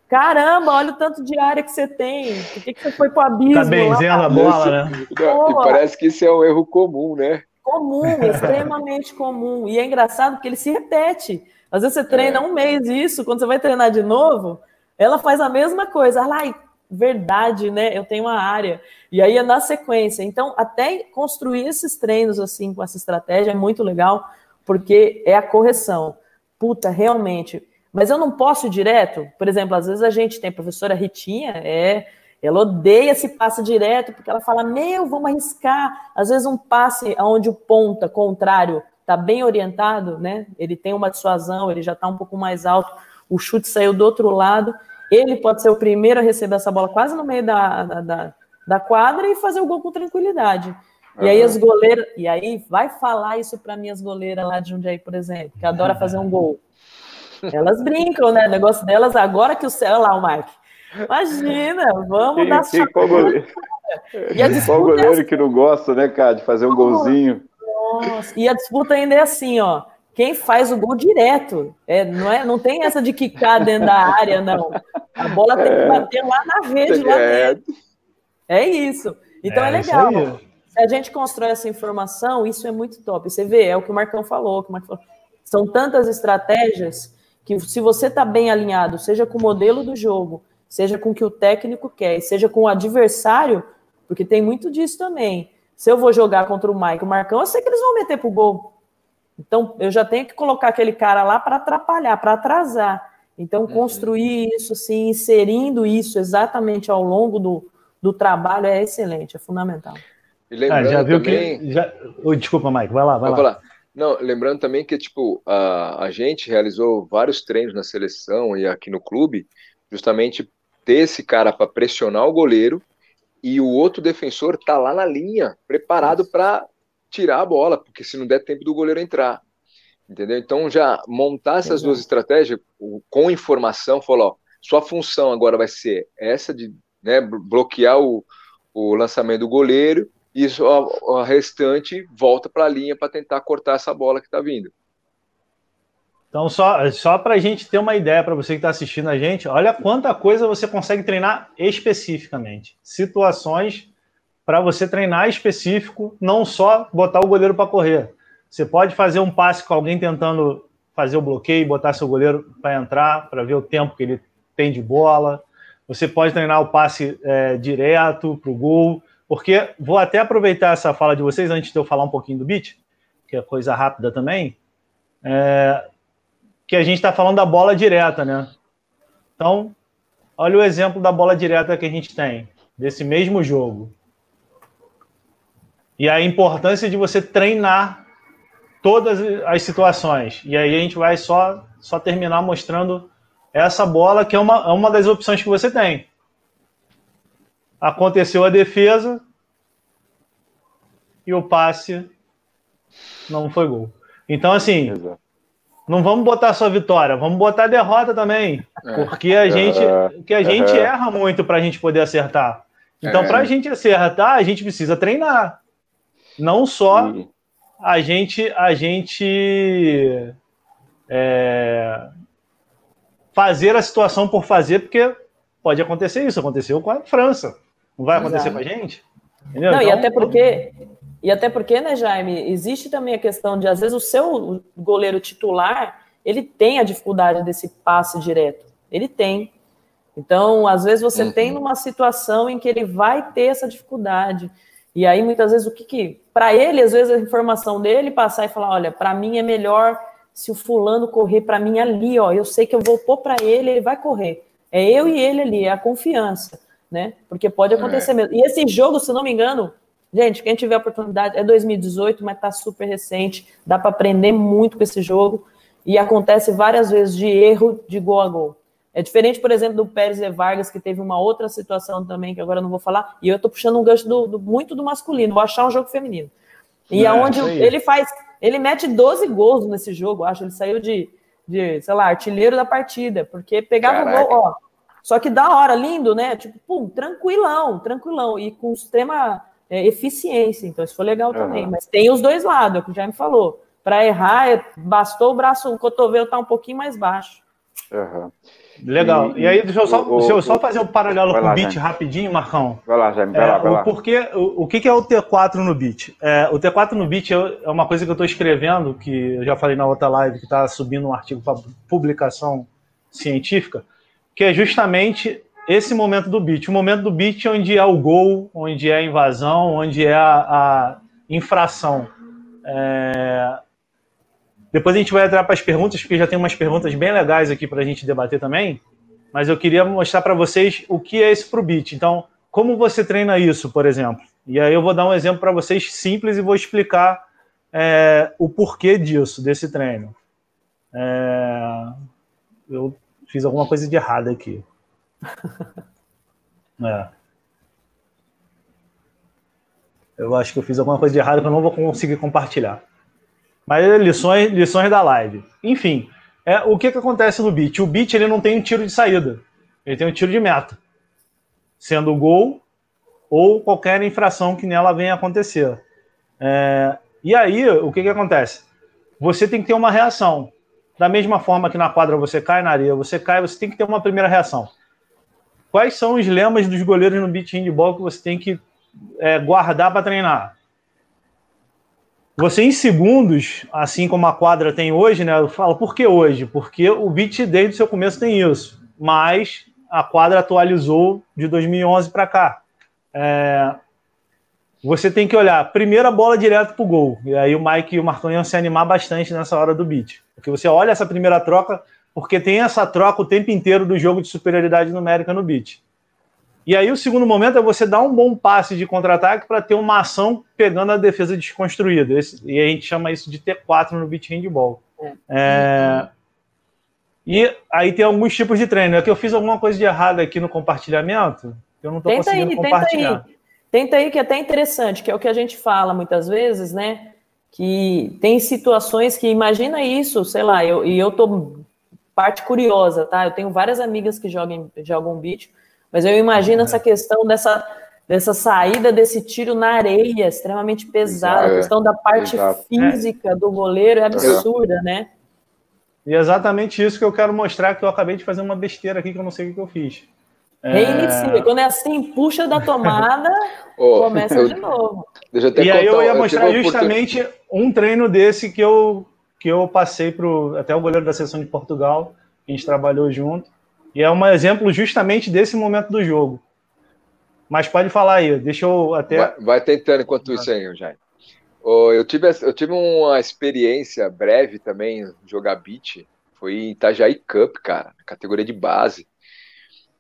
Caramba, olha o tanto de área que você tem. Por que, que você foi pro abismo? Tá benzendo a bola, né? Pô, parece que isso é um erro comum, né? Comum, (laughs) extremamente comum. E é engraçado porque ele se repete. Às vezes você treina é. um mês isso, quando você vai treinar de novo, ela faz a mesma coisa. Lá, verdade, né? Eu tenho uma área. E aí é na sequência. Então, até construir esses treinos assim com essa estratégia é muito legal, porque é a correção. Puta, realmente, mas eu não posso ir direto. Por exemplo, às vezes a gente tem a professora Ritinha, é, ela odeia esse passe direto, porque ela fala, meu, vamos arriscar. Às vezes um passe onde o ponta contrário está bem orientado, né? Ele tem uma dissuasão, ele já está um pouco mais alto, o chute saiu do outro lado. Ele pode ser o primeiro a receber essa bola quase no meio da, da, da quadra e fazer o gol com tranquilidade. E aí as goleiras, e aí vai falar isso para minhas goleiras lá de Jundiaí, por exemplo, que adora fazer um gol. (laughs) Elas brincam, né? O negócio delas, agora que o céu. Olha lá, o Mark. Imagina, vamos dar quem, qual goleiro, e a disputa qual goleiro é que não gosta, né, cara, de fazer um golzinho? Nossa, e a disputa ainda é assim, ó. Quem faz o gol direto. É, não, é, não tem essa de quicar dentro da área, não. A bola tem que é. bater lá na rede, lá é. dentro. É isso. Então é, é legal. Se a gente constrói essa informação, isso é muito top. Você vê, é o que o Marcão falou, o que o Marcão falou. São tantas estratégias que se você está bem alinhado, seja com o modelo do jogo, seja com o que o técnico quer, seja com o adversário, porque tem muito disso também. Se eu vou jogar contra o Mike, o Marcão, eu sei que eles vão meter pro gol. Então, eu já tenho que colocar aquele cara lá para atrapalhar, para atrasar. Então, uhum. construir isso, assim, inserindo isso exatamente ao longo do, do trabalho é excelente, é fundamental. E lembrando ah, já viu também... que. Já... Oh, desculpa, Mike, vai lá, vai Vou lá. Falar. Não, lembrando também que tipo a, a gente realizou vários treinos na seleção e aqui no clube, justamente ter esse cara para pressionar o goleiro e o outro defensor tá lá na linha, preparado para tirar a bola, porque se não der tempo do goleiro entrar. Entendeu? Então já montar essas duas estratégias com informação, falou, ó, sua função agora vai ser essa de né, bloquear o, o lançamento do goleiro e a, a restante volta para a linha para tentar cortar essa bola que está vindo. Então, só, só para a gente ter uma ideia, para você que está assistindo a gente, olha quanta coisa você consegue treinar especificamente. Situações para você treinar específico, não só botar o goleiro para correr. Você pode fazer um passe com alguém tentando fazer o bloqueio, botar seu goleiro para entrar, para ver o tempo que ele tem de bola. Você pode treinar o passe é, direto para o gol. Porque vou até aproveitar essa fala de vocês antes de eu falar um pouquinho do beat, que é coisa rápida também. É, que a gente está falando da bola direta, né? Então, olha o exemplo da bola direta que a gente tem, desse mesmo jogo. E a importância de você treinar todas as situações. E aí a gente vai só, só terminar mostrando essa bola, que é uma, é uma das opções que você tem. Aconteceu a defesa e o passe não foi gol. Então, assim, Exato não vamos botar só vitória, vamos botar derrota também, é. porque a gente, que a gente erra muito para a gente poder acertar. Então, é. para a gente acertar, a gente precisa treinar, não só a gente, a gente é, fazer a situação por fazer, porque pode acontecer isso. Aconteceu com a França, não vai acontecer Exato. com a gente. Entendeu? Não, então, e até porque e até porque, né, Jaime, existe também a questão de, às vezes, o seu goleiro titular, ele tem a dificuldade desse passe direto. Ele tem. Então, às vezes, você uhum. tem numa situação em que ele vai ter essa dificuldade. E aí, muitas vezes, o que que. Para ele, às vezes, a informação dele passar e falar: olha, para mim é melhor se o fulano correr para mim ali, ó. Eu sei que eu vou pôr para ele, ele vai correr. É eu e ele ali, é a confiança, né? Porque pode acontecer é. mesmo. E esse jogo, se não me engano, Gente, quem tiver oportunidade, é 2018, mas está super recente, dá para aprender muito com esse jogo, e acontece várias vezes de erro de gol a gol. É diferente, por exemplo, do Pérez e Vargas, que teve uma outra situação também, que agora eu não vou falar, e eu estou puxando um gancho do, do, muito do masculino, vou achar um jogo feminino. E é, aonde ele faz, ele mete 12 gols nesse jogo, acho, ele saiu de, de sei lá, artilheiro da partida, porque pegava o gol, ó, só que da hora, lindo, né? Tipo, pum, tranquilão, tranquilão, e com extrema é, eficiência. Então, isso foi legal também. Mas tem os dois lados, é o que já me falou. Para errar, é, bastou o braço, o cotovelo estar tá um pouquinho mais baixo. Uhum. Legal. E, e, aí, deixa eu só, o, deixa eu só fazer um paralelo com o beat rapidinho, Marcão. Vai lá, Jaime, vai é, lá, vai lá. Porque, o, o que, é o T4 no beat? É, o T4 no beat é, é uma coisa que eu estou escrevendo, que eu já falei na outra live, que está subindo um artigo para publicação científica, que é justamente esse momento do beat. O momento do beat onde é o gol, onde é a invasão, onde é a, a infração. É... Depois a gente vai entrar para as perguntas, porque já tem umas perguntas bem legais aqui para a gente debater também. Mas eu queria mostrar para vocês o que é esse pro beat. Então, como você treina isso, por exemplo? E aí eu vou dar um exemplo para vocês simples e vou explicar é, o porquê disso, desse treino. É... Eu fiz alguma coisa de errado aqui. (laughs) É. Eu acho que eu fiz alguma coisa de errado que eu não vou conseguir compartilhar. Mas é lições, lições da live. Enfim, é, o que, que acontece no beat? O beat ele não tem um tiro de saída, ele tem um tiro de meta, sendo gol ou qualquer infração que nela venha acontecer. É, e aí, o que, que acontece? Você tem que ter uma reação. Da mesma forma que na quadra você cai, na areia você cai, você tem que ter uma primeira reação quais são os lemas dos goleiros no beat handball que você tem que é, guardar para treinar? Você em segundos, assim como a quadra tem hoje, né? Eu falo, por que hoje? Porque o beat desde o seu começo tem isso, mas a quadra atualizou de 2011 para cá. É, você tem que olhar primeira bola direto para o gol. E aí o Mike e o Marcão iam se animar bastante nessa hora do beat. Porque você olha essa primeira troca, porque tem essa troca o tempo inteiro do jogo de superioridade numérica no beat. E aí o segundo momento é você dar um bom passe de contra-ataque para ter uma ação pegando a defesa desconstruída. Esse, e a gente chama isso de T4 no beat handball. É. É, e aí tem alguns tipos de treino. É que eu fiz alguma coisa de errado aqui no compartilhamento, eu não estou conseguindo aí, compartilhar. Tenta aí. tenta aí que é até interessante, que é o que a gente fala muitas vezes, né? Que tem situações que imagina isso, sei lá, eu, e eu tô parte curiosa, tá? Eu tenho várias amigas que jogam, jogam beat, mas eu imagino essa questão dessa, dessa saída desse tiro na areia, extremamente pesada, a questão da parte Exato. física do goleiro é absurda, né? E é exatamente isso que eu quero mostrar, que eu acabei de fazer uma besteira aqui que eu não sei o que eu fiz. Reinicia. É... Quando é assim, puxa da tomada, (laughs) oh, começa eu, de novo. e aí eu ia mostrar eu justamente um treino desse que eu, que eu passei pro até o goleiro da seleção de Portugal, a gente trabalhou junto. E é um exemplo justamente desse momento do jogo. Mas pode falar aí, deixa eu até. Vai, vai tentando enquanto isso aí, Jair. Eu, tive, eu tive uma experiência breve também jogar beat. Foi em Itajaí Cup, cara, categoria de base.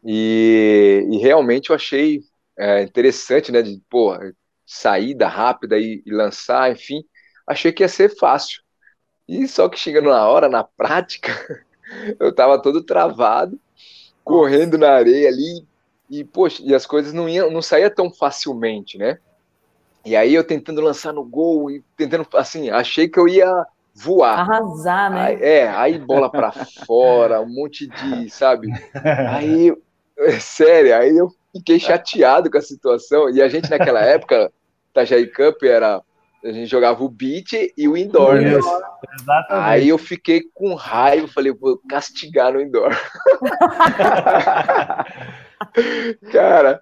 E, e realmente eu achei é, interessante, né? De, pô, saída rápida e, e, lançar, enfim. Achei que ia ser fácil. E só que chegando na hora, na prática, (laughs) eu tava todo travado, correndo na areia ali. E, poxa, e as coisas não iam, não saía tão facilmente, né? E aí eu tentando lançar no gol e tentando, assim, achei que eu ia voar. Arrasar, né? Aí, é, aí bola para fora, um monte de, sabe? Aí Sério, aí eu fiquei chateado com a situação. E a gente naquela época, Tajaí Cup era. A gente jogava o beat e o indoor, né? Exatamente. Aí eu fiquei com raiva, falei, vou castigar no indoor. (laughs) Cara,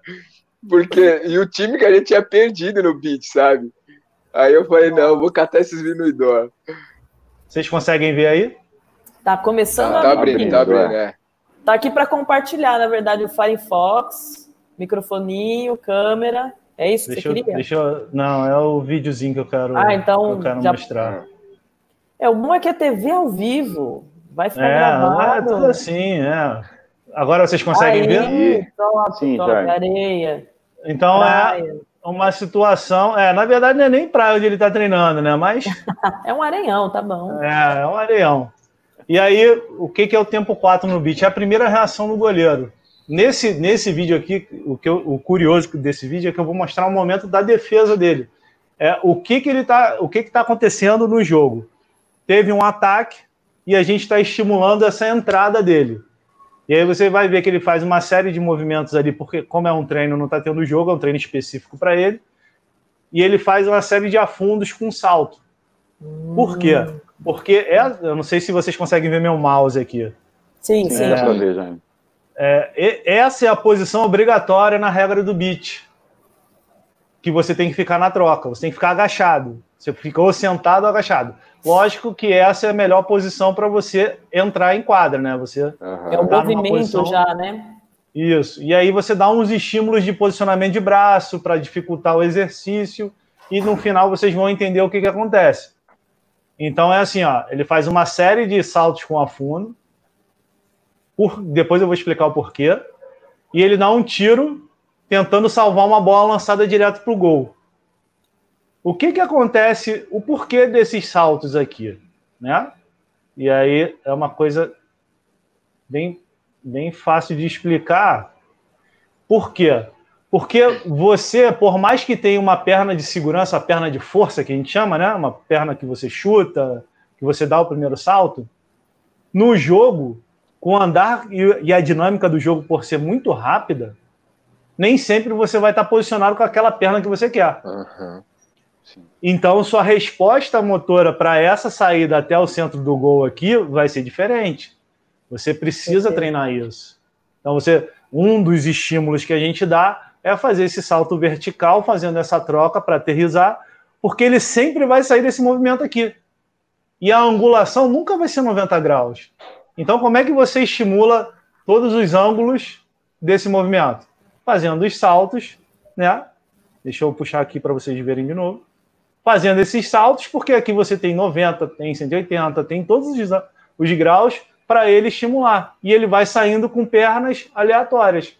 porque. E o time que a gente tinha perdido no beat, sabe? Aí eu falei, não, vou catar esses vídeos no indoor. Vocês conseguem ver aí? Tá começando tá, a tá abrindo, tá abrindo, é. Tá aqui para compartilhar, na verdade, o Firefox, microfoninho, câmera. É isso que deixa você queria? deixa eu, não, é o videozinho que eu quero, ah, então, eu quero já... mostrar. É, o bom é que é TV ao vivo. Vai ficar é, gravado. É tudo assim, é. Agora vocês conseguem Aí, ver? Top, Sim, top, tá. areia. Então é praia. é uma situação. É, na verdade, não é nem praia onde ele está treinando, né? Mas. (laughs) é um areião, tá bom. É, é um areião. E aí, o que, que é o tempo 4 no beat? É a primeira reação do goleiro. Nesse, nesse vídeo aqui, o, que eu, o curioso desse vídeo é que eu vou mostrar o momento da defesa dele. É, o que, que ele tá, o que está acontecendo no jogo? Teve um ataque e a gente está estimulando essa entrada dele. E aí você vai ver que ele faz uma série de movimentos ali, porque como é um treino, não está tendo jogo, é um treino específico para ele. E ele faz uma série de afundos com salto. Por quê? Porque é, eu não sei se vocês conseguem ver meu mouse aqui. Sim, sim. É, é, essa é a posição obrigatória na regra do beat. Que você tem que ficar na troca, você tem que ficar agachado. Você fica ou sentado ou agachado. Lógico que essa é a melhor posição para você entrar em quadra, né? Você uhum. é o movimento posição... já, né? Isso. E aí você dá uns estímulos de posicionamento de braço para dificultar o exercício e no final vocês vão entender o que, que acontece. Então é assim, ó, ele faz uma série de saltos com afundo. Por, depois eu vou explicar o porquê. E ele dá um tiro tentando salvar uma bola lançada direto para o gol. O que que acontece? O porquê desses saltos aqui, né? E aí é uma coisa bem, bem fácil de explicar. Por quê? Porque você, por mais que tenha uma perna de segurança, a perna de força que a gente chama, né? Uma perna que você chuta, que você dá o primeiro salto, no jogo, com o andar e a dinâmica do jogo por ser muito rápida, nem sempre você vai estar posicionado com aquela perna que você quer. Uhum. Então, sua resposta motora para essa saída até o centro do gol aqui vai ser diferente. Você precisa treinar isso. Então, você, um dos estímulos que a gente dá é fazer esse salto vertical, fazendo essa troca para aterrizar, porque ele sempre vai sair desse movimento aqui. E a angulação nunca vai ser 90 graus. Então, como é que você estimula todos os ângulos desse movimento? Fazendo os saltos, né? Deixa eu puxar aqui para vocês verem de novo. Fazendo esses saltos, porque aqui você tem 90, tem 180, tem todos os, os graus para ele estimular. E ele vai saindo com pernas aleatórias.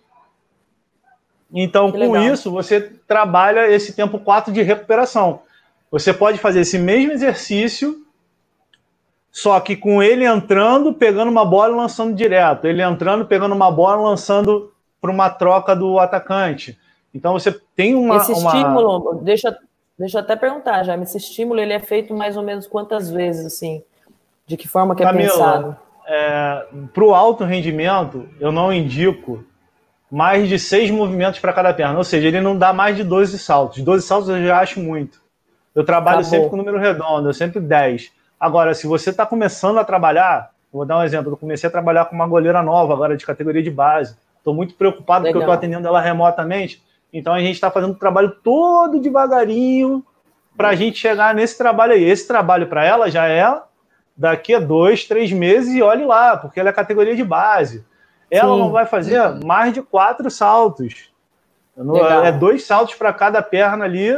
Então, que com legal. isso, você trabalha esse tempo 4 de recuperação. Você pode fazer esse mesmo exercício, só que com ele entrando, pegando uma bola e lançando direto. Ele entrando, pegando uma bola e lançando para uma troca do atacante. Então, você tem uma. Esse estímulo, uma... deixa, deixa eu até perguntar, já. Esse estímulo ele é feito mais ou menos quantas vezes, assim? De que forma que é Camila, pensado? é, para o alto rendimento, eu não indico mais de seis movimentos para cada perna. Ou seja, ele não dá mais de 12 saltos. 12 saltos eu já acho muito. Eu trabalho sempre com número redondo, eu sempre 10. Agora, se você está começando a trabalhar, vou dar um exemplo, eu comecei a trabalhar com uma goleira nova, agora de categoria de base. Estou muito preocupado Legal. porque eu estou atendendo ela remotamente. Então a gente está fazendo o trabalho todo devagarinho para a gente chegar nesse trabalho aí. Esse trabalho para ela já é daqui a dois, três meses e olhe lá, porque ela é categoria de base. Ela Sim. não vai fazer mais de quatro saltos. Legal. É dois saltos para cada perna ali.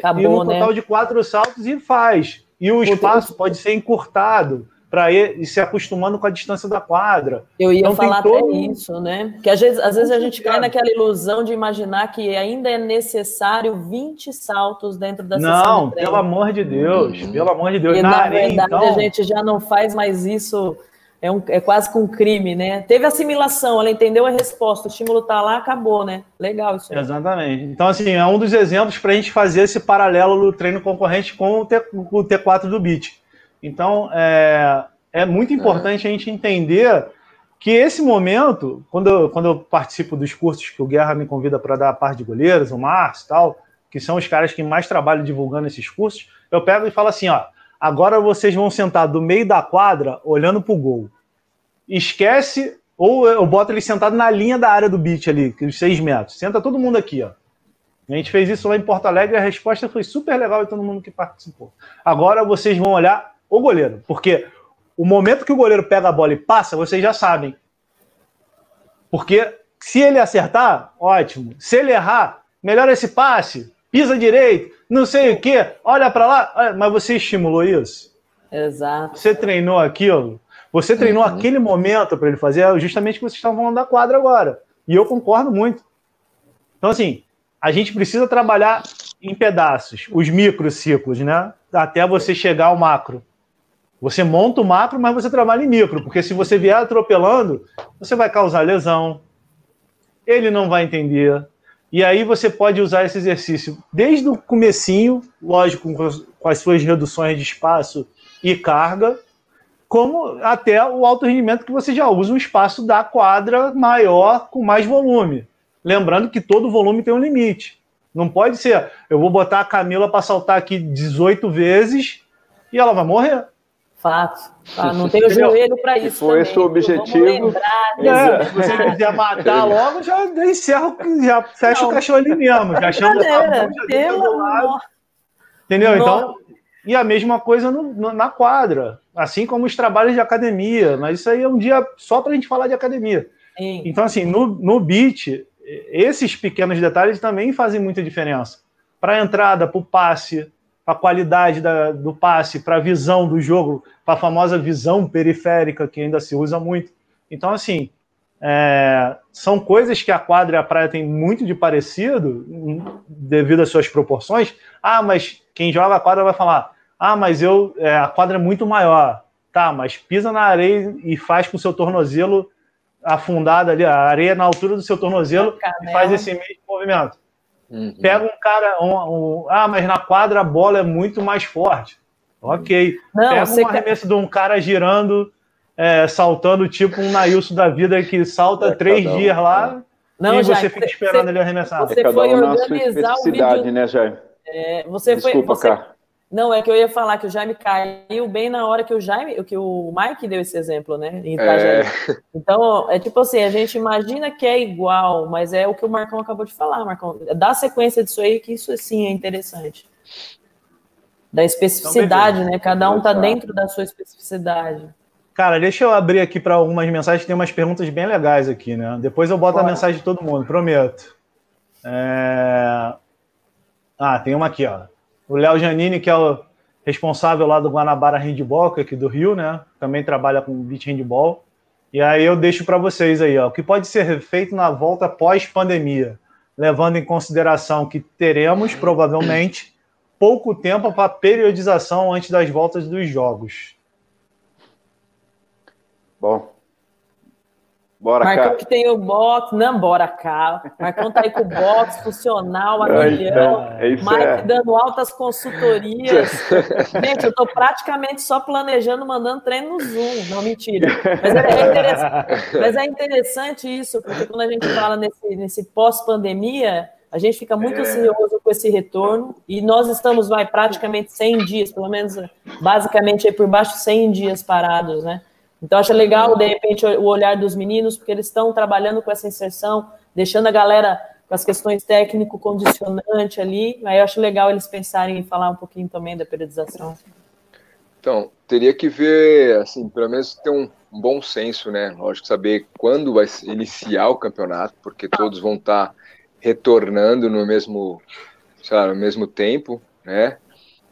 Tá e bom, um total né? de quatro saltos e faz. E o espaço pode ser encurtado para ir se acostumando com a distância da quadra. Eu ia então, falar todo... até isso, né? Que às vezes, às vezes a gente cai naquela ilusão de imaginar que ainda é necessário 20 saltos dentro da Não, de pelo amor de Deus, uhum. pelo amor de Deus. E, na, na areia, verdade, então... a gente já não faz mais isso é, um, é quase com um crime, né? Teve assimilação, ela entendeu a resposta, o estímulo tá lá, acabou, né? Legal isso aí. Exatamente. Então, assim, é um dos exemplos para a gente fazer esse paralelo do treino concorrente com o, T, o T4 do BIT. Então, é, é muito importante a gente entender que esse momento, quando eu, quando eu participo dos cursos que o Guerra me convida para dar a parte de goleiros, o Márcio e tal, que são os caras que mais trabalham divulgando esses cursos, eu pego e falo assim, ó, Agora vocês vão sentar do meio da quadra, olhando pro gol. Esquece, ou eu boto ele sentado na linha da área do beat ali, os seis metros. Senta todo mundo aqui, ó. A gente fez isso lá em Porto Alegre e a resposta foi super legal de todo mundo que participou. Agora vocês vão olhar o goleiro, porque o momento que o goleiro pega a bola e passa, vocês já sabem. Porque se ele acertar, ótimo. Se ele errar, melhora esse passe, pisa direito, não sei o quê, olha para lá. Mas você estimulou isso? Exato. Você treinou aquilo? Você treinou uhum. aquele momento para ele fazer é justamente o que vocês estavam falando da quadra agora. E eu concordo muito. Então, assim, a gente precisa trabalhar em pedaços, os microciclos, né? Até você chegar ao macro. Você monta o macro, mas você trabalha em micro, porque se você vier atropelando, você vai causar lesão, ele não vai entender, e aí você pode usar esse exercício desde o comecinho, lógico, com as suas reduções de espaço e carga, como até o alto rendimento que você já usa um espaço da quadra maior com mais volume. Lembrando que todo volume tem um limite. Não pode ser, eu vou botar a Camila para saltar aqui 18 vezes e ela vai morrer. Fato. Ah, não (laughs) tem o joelho para isso. Se for esse o objetivo. É, se você quiser matar logo, já encerra, já fecha não. o cachorro ali mesmo. Já chama o Entendeu? Então, e a mesma coisa no, no, na quadra. Assim como os trabalhos de academia. Mas isso aí é um dia só para a gente falar de academia. Sim. Então, assim, no, no beat, esses pequenos detalhes também fazem muita diferença. Para a entrada, para o passe, a qualidade da, do passe, para a visão do jogo, para a famosa visão periférica que ainda se usa muito. Então, assim, é, são coisas que a quadra e a praia têm muito de parecido devido às suas proporções. Ah, mas quem joga a quadra vai falar: ah, mas eu é, a quadra é muito maior. Tá, mas pisa na areia e faz com o seu tornozelo afundado ali, a areia na altura do seu tornozelo e faz esse mesmo movimento. Uhum. Pega um cara, um, um, ah, mas na quadra a bola é muito mais forte. Ok. Não, Pega um arremesso de um cara girando, é, saltando, tipo um Nailson da vida que salta é, três dias lá não, e você fica esperando ele arremessar. Você é foi organizar o vídeo. né, Jair? É, você Desculpa, foi, você, cara. Não, é que eu ia falar que o Jaime caiu bem na hora que o Jaime, que o Mike deu esse exemplo, né? É... Então, é tipo assim, a gente imagina que é igual, mas é o que o Marcão acabou de falar, Marcão. Dá sequência disso aí, que isso sim é interessante. Da especificidade, então, né? Cada um tá dentro da sua especificidade. Cara, deixa eu abrir aqui para algumas mensagens, tem umas perguntas bem legais aqui, né? Depois eu boto Bora. a mensagem de todo mundo, prometo. É... Ah, tem uma aqui, ó. O Léo Janini, que é o responsável lá do Guanabara Handball, é aqui do Rio, né? Também trabalha com beach handball. E aí eu deixo para vocês aí, ó, o que pode ser feito na volta pós-pandemia, levando em consideração que teremos provavelmente pouco tempo para periodização antes das voltas dos jogos. Bom, Bora Marcão cá. que tem o box, não, bora cá. Marcão tá aí com o box funcional, a milhão. É, Mike é. dando altas consultorias. (laughs) Gente, eu tô praticamente só planejando, mandando treino no Zoom. Não, mentira. Mas é, é interessante, mas é interessante isso, porque quando a gente fala nesse, nesse pós-pandemia, a gente fica muito é. ansioso com esse retorno e nós estamos, vai, praticamente 100 dias, pelo menos, basicamente, aí por baixo, 100 dias parados, né? Então, acho legal, de repente, o olhar dos meninos, porque eles estão trabalhando com essa inserção, deixando a galera com as questões técnico-condicionante ali. Aí eu acho legal eles pensarem em falar um pouquinho também da periodização. Então, teria que ver, assim, pelo menos ter um bom senso, né? Lógico, saber quando vai iniciar o campeonato, porque todos vão estar retornando no mesmo, lá, no mesmo tempo, né?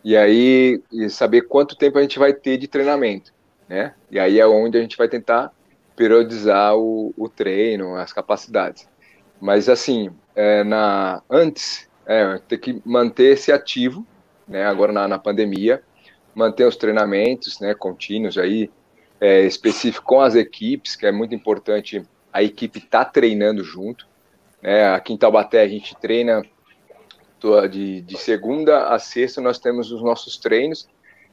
E aí, e saber quanto tempo a gente vai ter de treinamento né? E aí é onde a gente vai tentar periodizar o, o treino, as capacidades. Mas assim, é, na antes, é, ter que manter esse ativo, né? Agora na, na pandemia, manter os treinamentos, né? Contínuos aí, é, específico com as equipes, que é muito importante a equipe tá treinando junto. Né? Aqui em Taubaté a gente treina de, de segunda a sexta, nós temos os nossos treinos.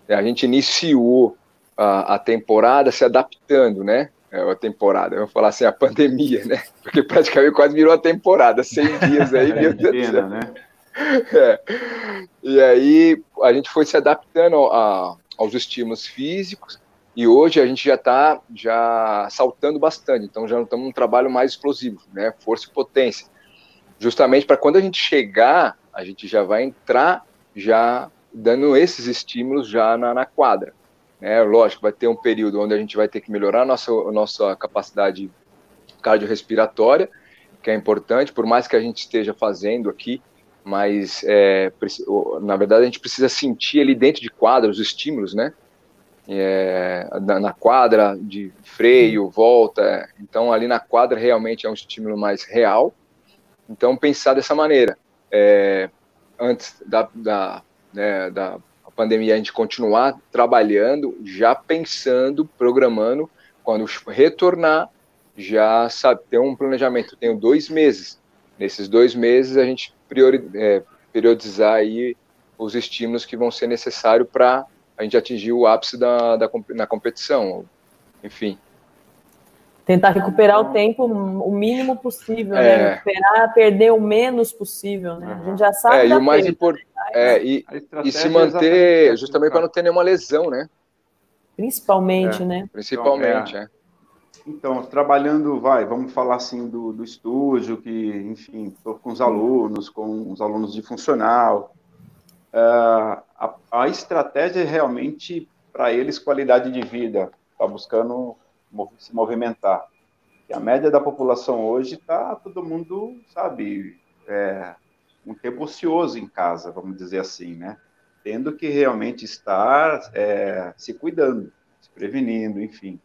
A gente iniciou a, a temporada se adaptando, né? É, a temporada, vamos falar assim, a pandemia, né? Porque praticamente quase virou a temporada, 100 dias aí, meu Deus do céu. Né? (laughs) É. E aí a gente foi se adaptando a, aos estímulos físicos e hoje a gente já está já saltando bastante, então já estamos num trabalho mais explosivo, né? Força e potência. Justamente para quando a gente chegar, a gente já vai entrar já dando esses estímulos já na, na quadra. É, lógico, vai ter um período onde a gente vai ter que melhorar a nossa, a nossa capacidade cardiorrespiratória, que é importante, por mais que a gente esteja fazendo aqui, mas é, na verdade a gente precisa sentir ali dentro de quadra os estímulos, né? É, na, na, quadra de freio, volta, então ali na quadra realmente é um estímulo mais real. Então pensar dessa maneira, é, antes da, da, né, da pandemia a gente continuar trabalhando, já pensando, programando, quando retornar, já sabe, ter um planejamento. tenho dois meses. Nesses dois meses a gente priori, é, periodizar aí os estímulos que vão ser necessários para a gente atingir o ápice da, da, na competição. Enfim. Tentar recuperar o tempo o mínimo possível, né? é. né? Recuperar, perder o menos possível, né? A gente já sabe. É, e o mais importante é, e, e se manter justamente para não ter nenhuma lesão, né? Principalmente, é, né? Principalmente, então, é. é. Então, trabalhando, vai, vamos falar assim do, do estúdio, que, enfim, estou com os alunos, com os alunos de funcional. Uh, a, a, estratégia é realmente para eles qualidade de vida, está buscando se movimentar. E a média da população hoje está todo mundo, sabe, é, um tempo ocioso em casa, vamos dizer assim, né? Tendo que realmente estar é, se cuidando, se prevenindo, enfim.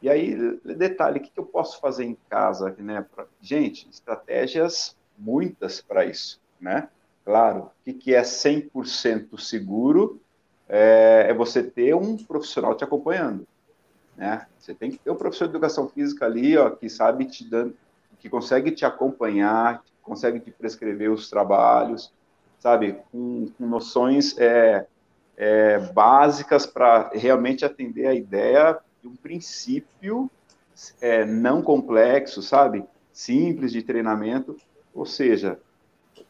E aí, detalhe, o que eu posso fazer em casa? Né? Gente, estratégias muitas para isso, né? Claro, o que é 100% seguro é, é você ter um profissional te acompanhando, né? Você tem que ter um professor de educação física ali, ó, que sabe te dando, que consegue te acompanhar, consegue te prescrever os trabalhos, sabe, com, com noções é, é, básicas para realmente atender a ideia de um princípio é, não complexo, sabe, simples de treinamento, ou seja,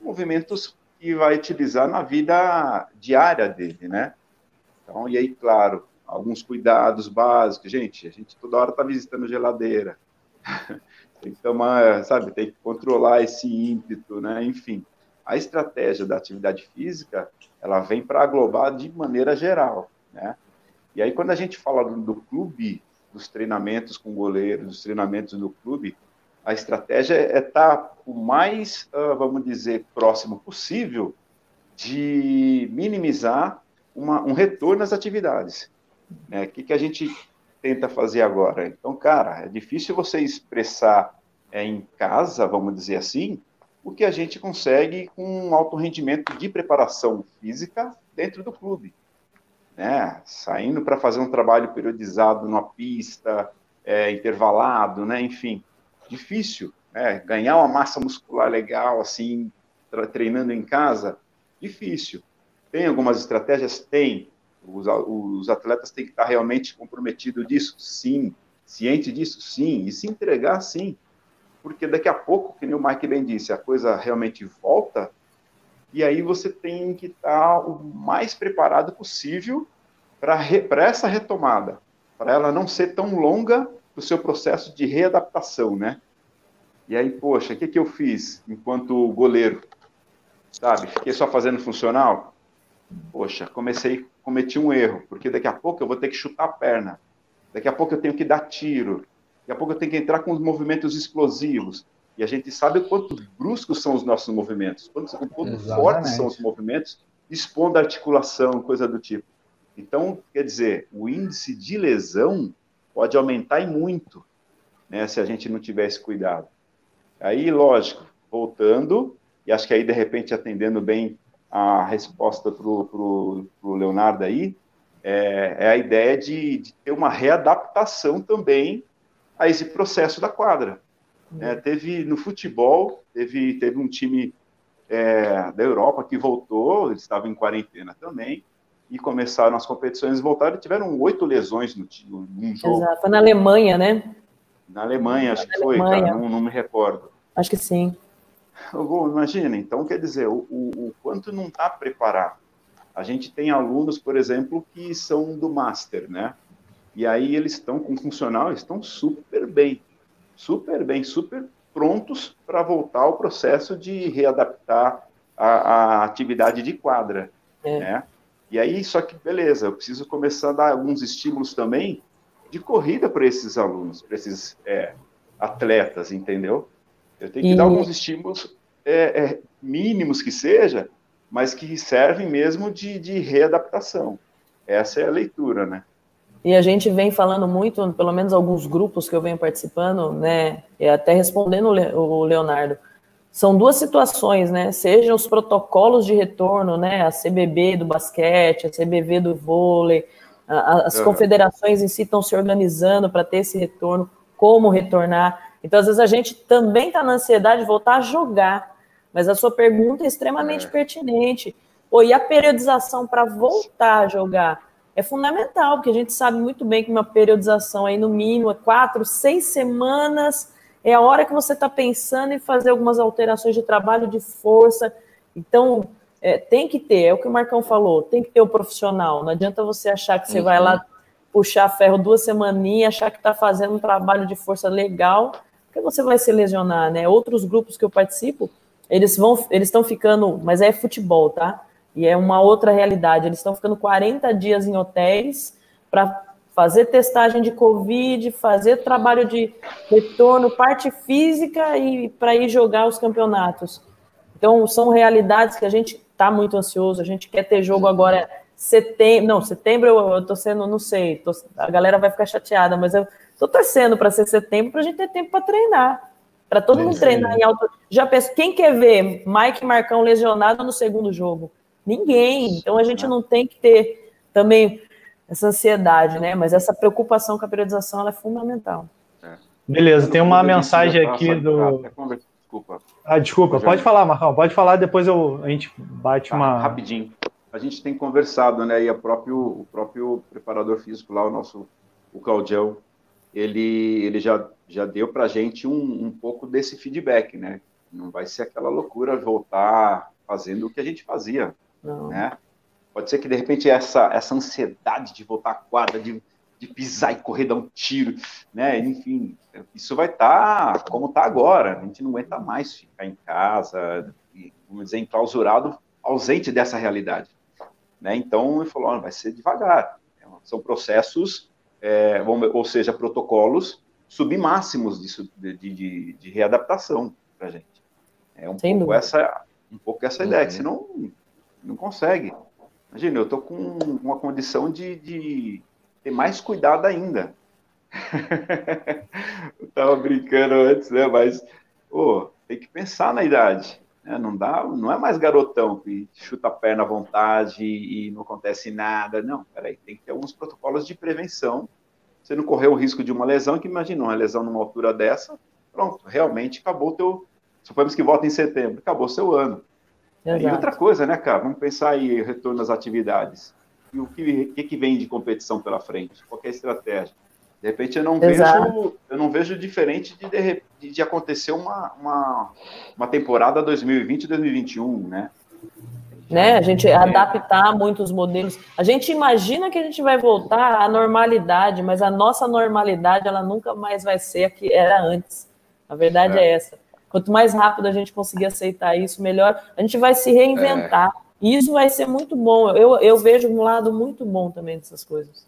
movimentos que vai utilizar na vida diária dele, né? Então, e aí, claro, alguns cuidados básicos. Gente, a gente toda hora está visitando geladeira. (laughs) tem que tomar, sabe, tem que controlar esse ímpeto, né? Enfim, a estratégia da atividade física, ela vem para aglobar de maneira geral, né? E aí, quando a gente fala do, do clube, dos treinamentos com goleiros, dos treinamentos no clube, a estratégia é estar tá o mais, uh, vamos dizer, próximo possível de minimizar uma, um retorno às atividades. Né? O que, que a gente tenta fazer agora. Então, cara, é difícil você expressar é, em casa, vamos dizer assim, o que a gente consegue com um alto rendimento de preparação física dentro do clube. Né? Saindo para fazer um trabalho periodizado numa pista, é, intervalado, né? Enfim, difícil, né? Ganhar uma massa muscular legal, assim, treinando em casa, difícil. Tem algumas estratégias? Tem. Os, os atletas têm que estar realmente comprometidos disso? Sim. Ciente disso? Sim. E se entregar? Sim. Porque daqui a pouco, que nem o Mike bem disse, a coisa realmente volta, e aí você tem que estar o mais preparado possível para essa retomada, para ela não ser tão longa o seu processo de readaptação, né? E aí, poxa, o que, que eu fiz enquanto goleiro? Sabe, fiquei só fazendo funcional? Poxa, comecei, cometi um erro, porque daqui a pouco eu vou ter que chutar a perna, daqui a pouco eu tenho que dar tiro, daqui a pouco eu tenho que entrar com os movimentos explosivos. E a gente sabe o quanto bruscos são os nossos movimentos, quanto, o quanto fortes são os movimentos, expondo a articulação, coisa do tipo. Então, quer dizer, o índice de lesão pode aumentar e muito, né, se a gente não tivesse cuidado. Aí, lógico, voltando, e acho que aí, de repente, atendendo bem a resposta para o Leonardo aí, é, é, a ideia de, de, ter uma readaptação também a esse processo da quadra. É, teve no futebol, teve, teve um time é, da Europa que voltou, eles estavam em quarentena também, e começaram as competições, voltaram e tiveram oito lesões no, no jogo. Exato, foi na Alemanha, né? Na Alemanha, acho que foi, cara, não, não, me recordo. Acho que sim. Vou, imagina, então quer dizer, o, o, o quanto não está preparado. A gente tem alunos, por exemplo, que são do Master, né? E aí eles estão com funcional, estão super bem super bem, super prontos para voltar ao processo de readaptar a, a atividade de quadra, é. né? E aí, só que beleza, eu preciso começar a dar alguns estímulos também de corrida para esses alunos, para esses é, atletas, entendeu? Eu tenho que e... dar alguns estímulos é, é, mínimos que seja, mas que servem mesmo de, de readaptação. Essa é a leitura, né? E a gente vem falando muito, pelo menos alguns grupos que eu venho participando, né, e até respondendo o Leonardo, são duas situações, né, sejam os protocolos de retorno, né, a CBB do basquete, a CBV do vôlei, a, as uhum. confederações em si estão se organizando para ter esse retorno, como retornar. Então, às vezes a gente também está na ansiedade de voltar a jogar, mas a sua pergunta é extremamente é. pertinente. Pô, e a periodização para voltar a jogar? é fundamental, porque a gente sabe muito bem que uma periodização aí no mínimo é quatro, seis semanas, é a hora que você está pensando em fazer algumas alterações de trabalho de força. Então, é, tem que ter, é o que o Marcão falou, tem que ter o profissional. Não adianta você achar que você uhum. vai lá puxar ferro duas semaninhas, achar que está fazendo um trabalho de força legal, porque você vai se lesionar, né? Outros grupos que eu participo, eles vão, eles estão ficando, mas é futebol, tá? E é uma outra realidade. Eles estão ficando 40 dias em hotéis para fazer testagem de Covid, fazer trabalho de retorno, parte física e para ir jogar os campeonatos. Então, são realidades que a gente está muito ansioso. A gente quer ter jogo agora setembro. Não, setembro eu, estou sendo, não sei, tô, a galera vai ficar chateada, mas eu estou torcendo para ser setembro para a gente ter tempo para treinar. Para todo mundo treinar em alto. Já penso, quem quer ver Mike Marcão lesionado no segundo jogo? Ninguém. Então a gente não tem que ter também essa ansiedade, né? Mas essa preocupação com a periodização ela é fundamental. Beleza, tem uma mensagem aqui do. Desculpa. Ah, desculpa, pode falar, Marcão, pode falar, depois eu, a gente bate tá, uma. Rapidinho. A gente tem conversado, né? E a próprio, o próprio preparador físico lá, o nosso o Claudião, ele, ele já, já deu para a gente um, um pouco desse feedback, né? Não vai ser aquela loucura voltar fazendo o que a gente fazia não. Né? Pode ser que, de repente, essa, essa ansiedade de voltar à quadra, de, de pisar e correr, dar um tiro, né? Enfim, isso vai estar tá como está agora. A gente não aguenta mais ficar em casa, vamos dizer, enclausurado, ausente dessa realidade. Né? Então, ele falou, vai ser devagar. São processos, é, ou seja, protocolos submáximos disso, de, de, de readaptação para a gente. É um pouco, essa, um pouco essa ideia, que uhum. senão não consegue. Imagina, eu tô com uma condição de, de ter mais cuidado ainda. (laughs) eu tava brincando antes, né? Mas, pô, tem que pensar na idade. Né? Não dá, não é mais garotão que chuta a perna à vontade e não acontece nada. Não, peraí, tem que ter alguns protocolos de prevenção você não correu o risco de uma lesão, que imagina uma lesão numa altura dessa, pronto, realmente acabou o teu. Suponhamos que volta em setembro, acabou o seu ano. Exato. E outra coisa, né, cara? Vamos pensar aí retorno às atividades. E o que, que, que vem de competição pela frente? Qual é a estratégia? De repente eu não Exato. vejo, eu não vejo diferente de, de, de acontecer uma, uma, uma temporada 2020-2021, né? né? A gente é. adaptar muitos modelos. A gente imagina que a gente vai voltar à normalidade, mas a nossa normalidade ela nunca mais vai ser a que era antes. A verdade é, é essa. Quanto mais rápido a gente conseguir aceitar isso, melhor. A gente vai se reinventar. É. E isso vai ser muito bom. Eu, eu vejo um lado muito bom também dessas coisas.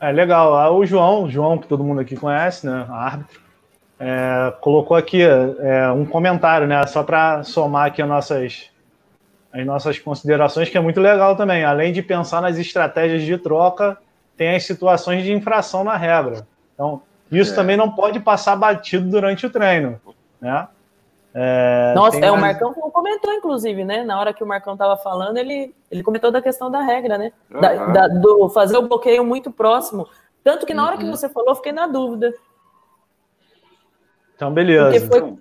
É legal. Ah, o João, o João, que todo mundo aqui conhece, né? Árbitro, é, colocou aqui é, um comentário, né? Só para somar aqui as nossas, as nossas considerações, que é muito legal também. Além de pensar nas estratégias de troca, tem as situações de infração na regra. Então, isso é. também não pode passar batido durante o treino né? É, Nossa, é, o Marcão comentou, inclusive, né? Na hora que o Marcão estava falando, ele, ele comentou da questão da regra, né? Uhum. Da, da, do fazer o bloqueio muito próximo. Tanto que na hora uhum. que você falou, fiquei na dúvida. Então, beleza. Foi, então,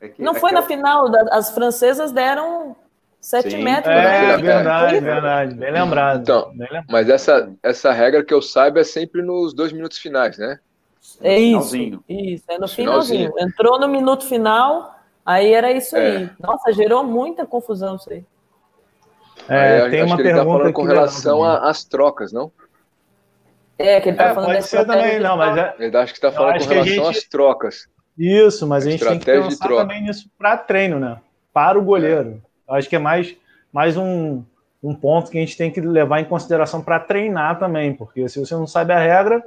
é que, não é foi na eu... final, as francesas deram 7 Sim. metros. É, né? verdade, verdade. Bem lembrado. Então, bem lembrado. Mas essa, essa regra que eu saiba é sempre nos dois minutos finais, né? É isso, isso, é no finalzinho. finalzinho. Entrou no minuto final, aí era isso é. aí. Nossa, gerou muita confusão isso aí. É, tem uma pergunta tá falando com relação às trocas, não? É, que ele tá é, falando pode ser também, não, mas é... Ele acho que está falando com relação gente... às trocas. Isso, mas a, a gente tem que pensar também nisso para treino, né? Para o goleiro. É. Acho que é mais, mais um, um ponto que a gente tem que levar em consideração para treinar também, porque se você não sabe a regra,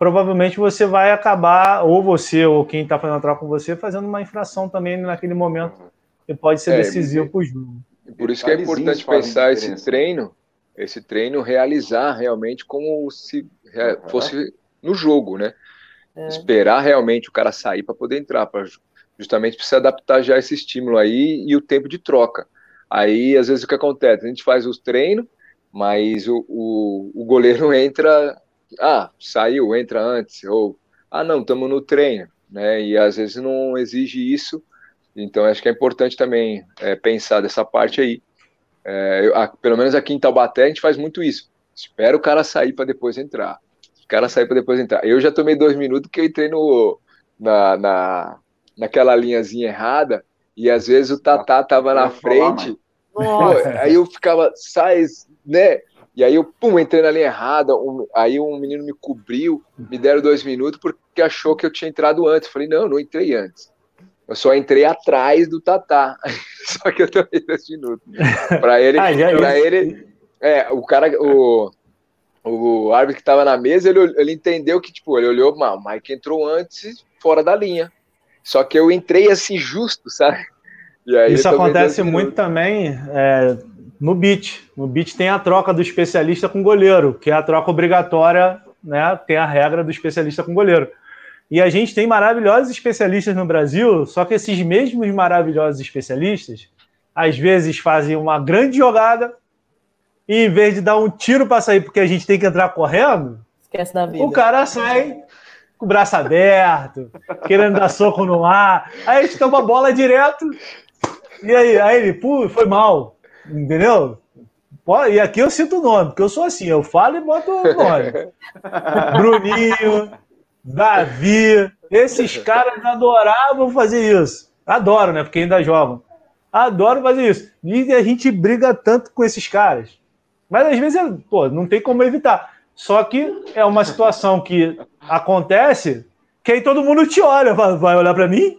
provavelmente você vai acabar, ou você, ou quem está fazendo a troca com você, fazendo uma infração também naquele momento que pode ser é, decisivo para o jogo. Por isso que é importante pensar esse treino, esse treino realizar realmente como se fosse no jogo, né? É. Esperar realmente o cara sair para poder entrar, para justamente se adaptar já a esse estímulo aí e o tempo de troca. Aí, às vezes, o que acontece? A gente faz os treinos, mas o, o, o goleiro (laughs) entra ah, saiu, entra antes, ou ah, não, estamos no treino, né? E às vezes não exige isso, então acho que é importante também é, pensar dessa parte aí. É, eu, a, pelo menos aqui em Taubaté a gente faz muito isso. Espera o cara sair para depois entrar. O cara sair para depois entrar. Eu já tomei dois minutos que eu entrei no, na, na, naquela linhazinha errada e às vezes o Tatá tava na frente. Pô, aí eu ficava, sai, né? E aí eu, pum, entrei na linha errada, um, aí um menino me cobriu, me deram dois minutos porque achou que eu tinha entrado antes. falei, não, não entrei antes. Eu só entrei atrás do Tatá. (laughs) só que eu também dois minutos. Para ele, ah, para ele, é, o cara, o, o árbitro que estava na mesa, ele, ele entendeu que, tipo, ele olhou, o Mike entrou antes, fora da linha. Só que eu entrei assim, justo, sabe? Isso acontece muito também é, no beat. No beat tem a troca do especialista com goleiro, que é a troca obrigatória, né? Tem a regra do especialista com goleiro. E a gente tem maravilhosos especialistas no Brasil, só que esses mesmos maravilhosos especialistas, às vezes fazem uma grande jogada e em vez de dar um tiro para sair porque a gente tem que entrar correndo, esquece da vida. O cara sai com o braço aberto, querendo dar soco no ar. Aí a gente toma a bola direto. E aí, aí ele, pô, foi mal. Entendeu? E aqui eu sinto o nome, porque eu sou assim, eu falo e boto o nome. (laughs) Bruninho, Davi, esses caras adoravam fazer isso. Adoro, né? Porque ainda jogam. Adoro fazer isso. E a gente briga tanto com esses caras. Mas às vezes, pô, não tem como evitar. Só que é uma situação que acontece que aí todo mundo te olha, vai olhar para mim?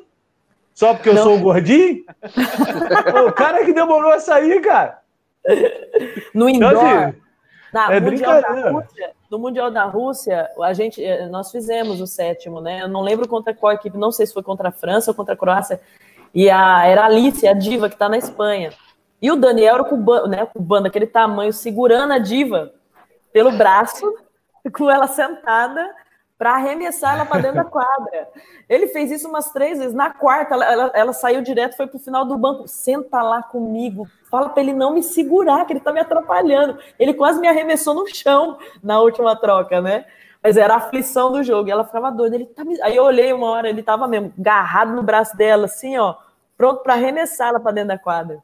Só porque eu não. sou o gordinho? (laughs) o cara que demorou a sair, cara. No então, indoor, assim, na, é mundial da Rússia, no Mundial da Rússia, a gente, eh, nós fizemos o sétimo, né? Eu não lembro contra qual equipe, não sei se foi contra a França ou contra a Croácia. E a, era a Alice, a diva, que está na Espanha. E o Daniel era o cubano, né, cubano, daquele tamanho, segurando a diva pelo braço, (laughs) com ela sentada para arremessar ela para dentro da quadra. Ele fez isso umas três vezes. Na quarta, ela, ela, ela saiu direto, foi para o final do banco. Senta lá comigo. Fala para ele não me segurar, que ele está me atrapalhando. Ele quase me arremessou no chão na última troca, né? Mas era a aflição do jogo. E ela ficava doida. Ele tá... Aí eu olhei uma hora, ele tava mesmo agarrado no braço dela, assim, ó, pronto para arremessá-la para dentro da quadra.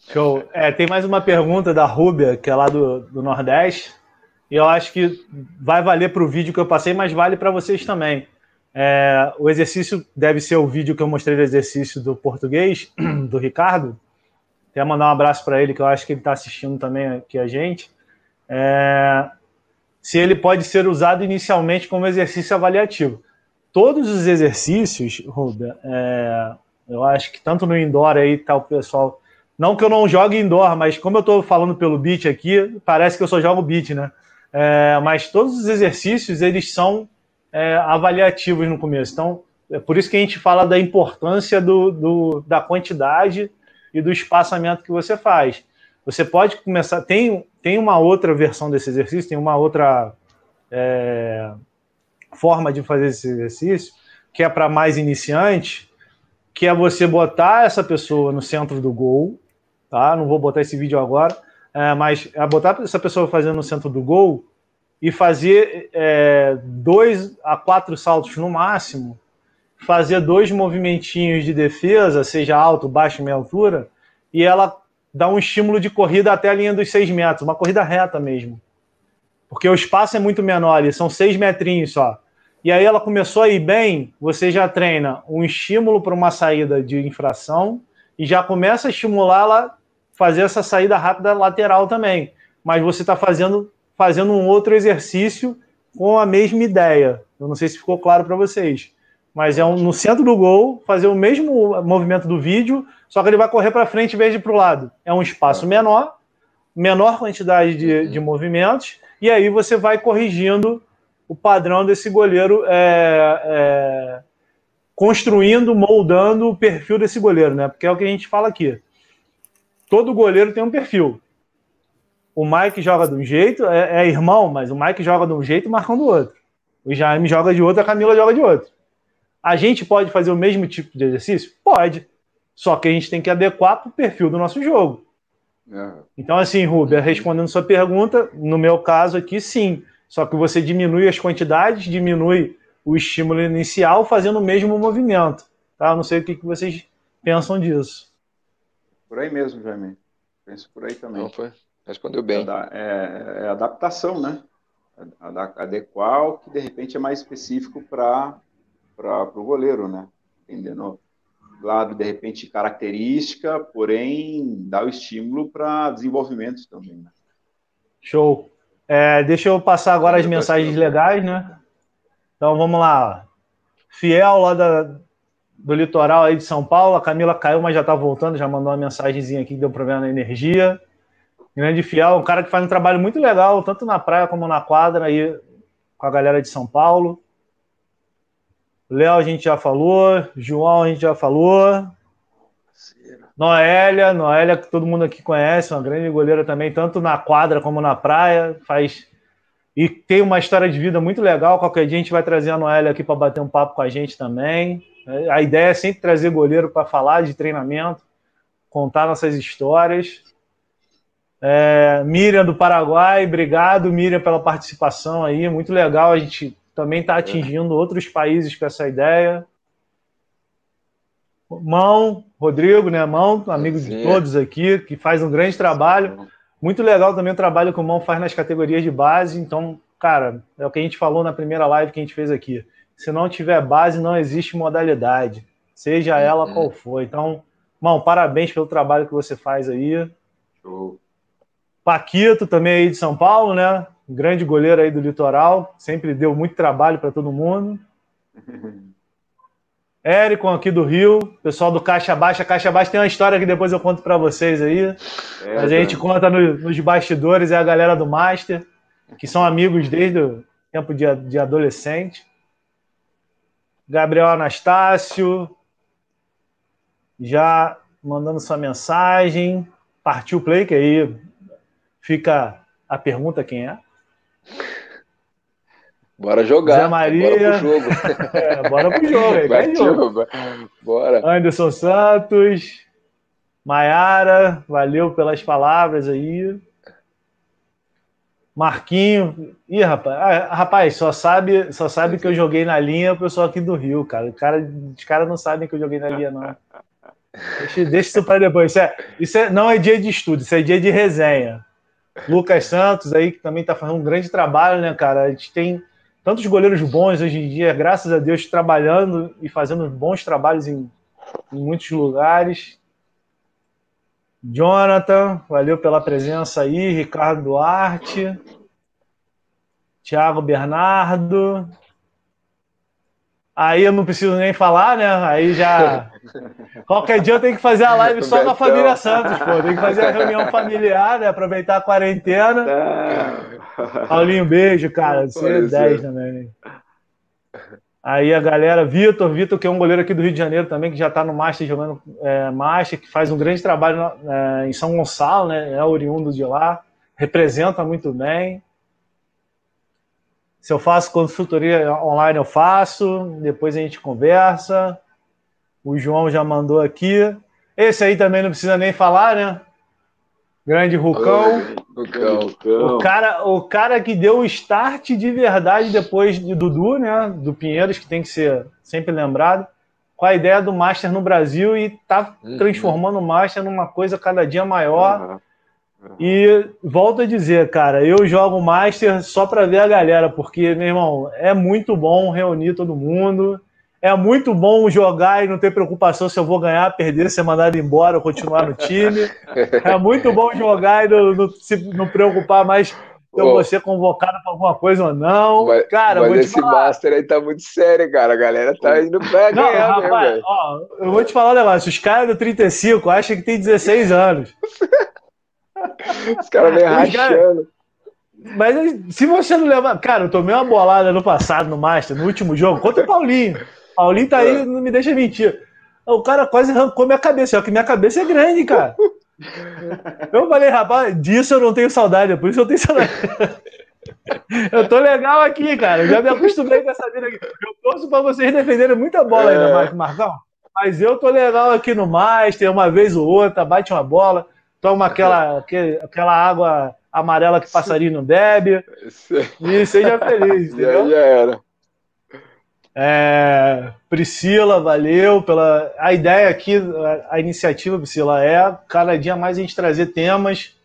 Show. É, tem mais uma pergunta da Rúbia, que é lá do, do Nordeste. E eu acho que vai valer para o vídeo que eu passei, mas vale para vocês também. É, o exercício deve ser o vídeo que eu mostrei do exercício do português, (clears throat) do Ricardo. Quero mandar um abraço para ele, que eu acho que ele está assistindo também aqui a gente. É, se ele pode ser usado inicialmente como exercício avaliativo. Todos os exercícios, Rubia, é, eu acho que tanto no indoor aí tá o pessoal. Não que eu não jogue indoor, mas como eu estou falando pelo beat aqui, parece que eu só jogo beat, né? É, mas todos os exercícios eles são é, avaliativos no começo. Então, é por isso que a gente fala da importância do, do, da quantidade e do espaçamento que você faz. Você pode começar. Tem, tem uma outra versão desse exercício, tem uma outra é, forma de fazer esse exercício, que é para mais iniciantes, que é você botar essa pessoa no centro do gol, tá? Não vou botar esse vídeo agora, é, mas é botar essa pessoa fazendo no centro do gol e fazer é, dois a quatro saltos no máximo, fazer dois movimentinhos de defesa, seja alto, baixo, meia altura, e ela dá um estímulo de corrida até a linha dos seis metros, uma corrida reta mesmo. Porque o espaço é muito menor ali, são seis metrinhos só. E aí ela começou a ir bem, você já treina um estímulo para uma saída de infração e já começa a estimular ela fazer essa saída rápida lateral também. Mas você está fazendo fazendo um outro exercício com a mesma ideia. Eu não sei se ficou claro para vocês, mas é um, no centro do gol fazer o mesmo movimento do vídeo, só que ele vai correr para frente em vez de para o lado. É um espaço menor, menor quantidade de, de movimentos, e aí você vai corrigindo o padrão desse goleiro, é, é, construindo, moldando o perfil desse goleiro, né? Porque é o que a gente fala aqui. Todo goleiro tem um perfil o Mike joga de um jeito, é, é, irmão, mas o Mike joga de um jeito e marcando do outro. O Jaime joga de outro, a Camila joga de outro. A gente pode fazer o mesmo tipo de exercício? Pode. Só que a gente tem que adequar para o perfil do nosso jogo. É. Então, assim, Rubia, respondendo sua pergunta, no meu caso aqui, sim. Só que você diminui as quantidades, diminui o estímulo inicial fazendo o mesmo movimento. Tá? Não sei o que, que vocês pensam disso. Por aí mesmo, Jaime. Penso por aí também. Não foi? Respondeu bem. É, é adaptação, né? Adequar o que de repente é mais específico para o goleiro, né? Entendendo? Lado, de repente, característica, porém, dá o estímulo para desenvolvimento também. Né? Show. É, deixa eu passar agora as mensagens legais, né? Então vamos lá. Fiel lá da, do litoral aí de São Paulo, a Camila caiu, mas já está voltando, já mandou uma mensagenzinha aqui que deu problema na energia. Grande Fiel, um cara que faz um trabalho muito legal, tanto na praia como na quadra, aí com a galera de São Paulo. Léo a gente já falou, João a gente já falou. Noélia, Noélia que todo mundo aqui conhece, uma grande goleira também, tanto na quadra como na praia, faz e tem uma história de vida muito legal. Qualquer dia a gente vai trazer a Noélia aqui para bater um papo com a gente também. A ideia é sempre trazer goleiro para falar de treinamento, contar nossas histórias. É, Miriam do Paraguai, obrigado, Miriam, pela participação aí. Muito legal. A gente também está atingindo outros países com essa ideia. Mão, Rodrigo, né? Mão, amigo Sim. de todos aqui, que faz um grande trabalho. Muito legal também o trabalho que o Mão faz nas categorias de base. Então, cara, é o que a gente falou na primeira live que a gente fez aqui. Se não tiver base, não existe modalidade, seja ela uhum. qual for. Então, Mão, parabéns pelo trabalho que você faz aí. Show. Paquito também aí de São Paulo, né? Um grande goleiro aí do litoral, sempre deu muito trabalho para todo mundo. (laughs) Érico aqui do Rio, pessoal do Caixa Baixa. Caixa Baixa tem uma história que depois eu conto para vocês aí. É, a gente tá. conta no, nos bastidores, é a galera do Master, que são amigos desde o tempo de, de adolescente. Gabriel Anastácio, já mandando sua mensagem. Partiu o play, que aí fica a pergunta quem é. Bora jogar. Zé Maria. Bora pro jogo. (laughs) é, bora pro jogo. Bora. Anderson Santos. Maiara, valeu pelas palavras aí. Marquinho. Ih, rapaz, ah, rapaz, só sabe, só sabe que eu joguei na linha o pessoal aqui do Rio, cara. Cara os caras não sabem que eu joguei na linha, não. Deixa, deixa isso para depois. Isso, é, isso é, não é dia de estudo, isso é dia de resenha. Lucas Santos aí, que também está fazendo um grande trabalho, né, cara? A gente tem tantos goleiros bons hoje em dia, graças a Deus, trabalhando e fazendo bons trabalhos em, em muitos lugares. Jonathan, valeu pela presença aí. Ricardo Duarte. Tiago Bernardo. Aí eu não preciso nem falar, né? Aí já. (laughs) Qualquer dia eu tenho que fazer a live só com a família Santos, pô. Tem que fazer a reunião (laughs) familiar, né? Aproveitar a quarentena. É. Paulinho, beijo, cara. Você é 10 também. Aí a galera, Vitor, Vitor, que é um goleiro aqui do Rio de Janeiro também, que já está no Master jogando é, Master, que faz um grande trabalho é, em São Gonçalo, né? É oriundo de lá, representa muito bem. Se eu faço consultoria online, eu faço, depois a gente conversa. O João já mandou aqui. Esse aí também não precisa nem falar, né? Grande Rucão. O cara, o cara que deu o start de verdade depois de Dudu, né? Do Pinheiros, que tem que ser sempre lembrado, com a ideia do Master no Brasil e tá uhum. transformando o Master numa coisa cada dia maior. Uhum. Uhum. E volto a dizer, cara, eu jogo Master só para ver a galera, porque, meu irmão, é muito bom reunir todo mundo. É muito bom jogar e não ter preocupação se eu vou ganhar, perder, ser mandado embora ou continuar no time. É muito bom jogar e não, não se não preocupar mais se eu vou ser convocado para alguma coisa ou não. Mas, cara, mas esse falar. Master aí tá muito sério, cara. A galera tá indo pra não, ganhar, rapaz, mesmo, ó, Eu vou te falar um negócio. Os caras do 35 acham que tem 16 anos. Os caras vêm rachando. Mas se você não levar. Cara, eu tomei uma bolada no passado no Master, no último jogo, contra o Paulinho. Paulinho tá aí, é. não me deixa mentir. O cara quase arrancou minha cabeça, só que minha cabeça é grande, cara. (laughs) Eu falei, rapaz, disso eu não tenho saudade, por isso eu tenho saudade. (laughs) Eu tô legal aqui, cara. já me acostumei com essa vida aqui. Eu torço pra vocês defenderem muita bola ainda mais, Marcão. Mas eu tô legal aqui no Master, uma vez ou outra, bate uma bola, toma aquela, aquela água amarela que passarinho não bebe. E seja feliz, (laughs) entendeu? Já, já era. É, Priscila, valeu pela. A ideia aqui, a, a, iniciativa, Priscila, é cada dia mais a gente trazer temas,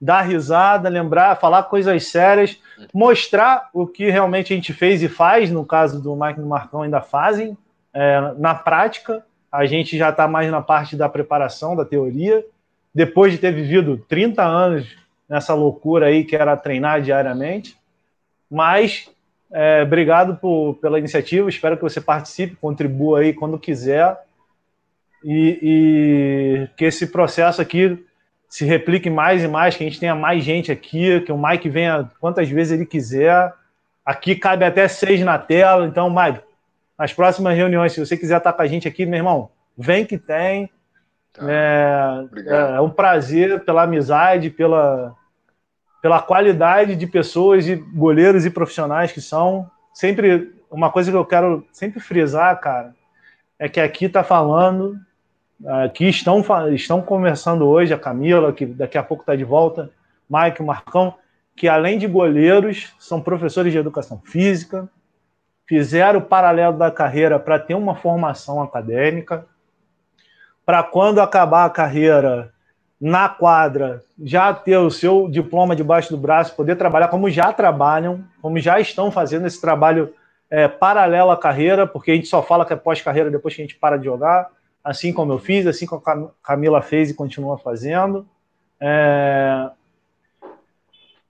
dar risada, lembrar, falar coisas sérias, mostrar o que realmente a gente fez e faz, no caso do Mike e do Marcão ainda fazem, é, na prática. A gente já está mais na parte da preparação, da teoria. Depois de ter vivido 30 anos nessa loucura aí que era treinar diariamente. Mas é, obrigado por, pela iniciativa. Espero que você participe, contribua aí quando quiser. E, e, que esse processo aqui se replique mais e mais, que a gente tenha mais gente aqui, que o Mike venha quantas vezes ele quiser. Aqui cabe até seis na tela. Então, Mike, nas próximas reuniões, se você quiser estar com a gente aqui, meu irmão, vem que tem. Tá. É, é, um prazer pela amizade, pela, pela qualidade de pessoas e goleiros e profissionais que são. Sempre uma coisa que eu quero sempre frisar, cara, é que aqui está falando, aqui estão, estão conversando hoje a Camila, que daqui a pouco está de volta, Mike, Marcão, que além de goleiros, são professores de educação física, fizeram o paralelo da carreira para ter uma formação acadêmica, para quando acabar a carreira na quadra, já ter o seu diploma debaixo do braço, poder trabalhar como já trabalham, como já estão fazendo esse trabalho é, paralelo à carreira, porque a gente só fala que é pós-carreira depois que a gente para de jogar, assim como eu fiz, assim como a Camila fez e continua fazendo. É...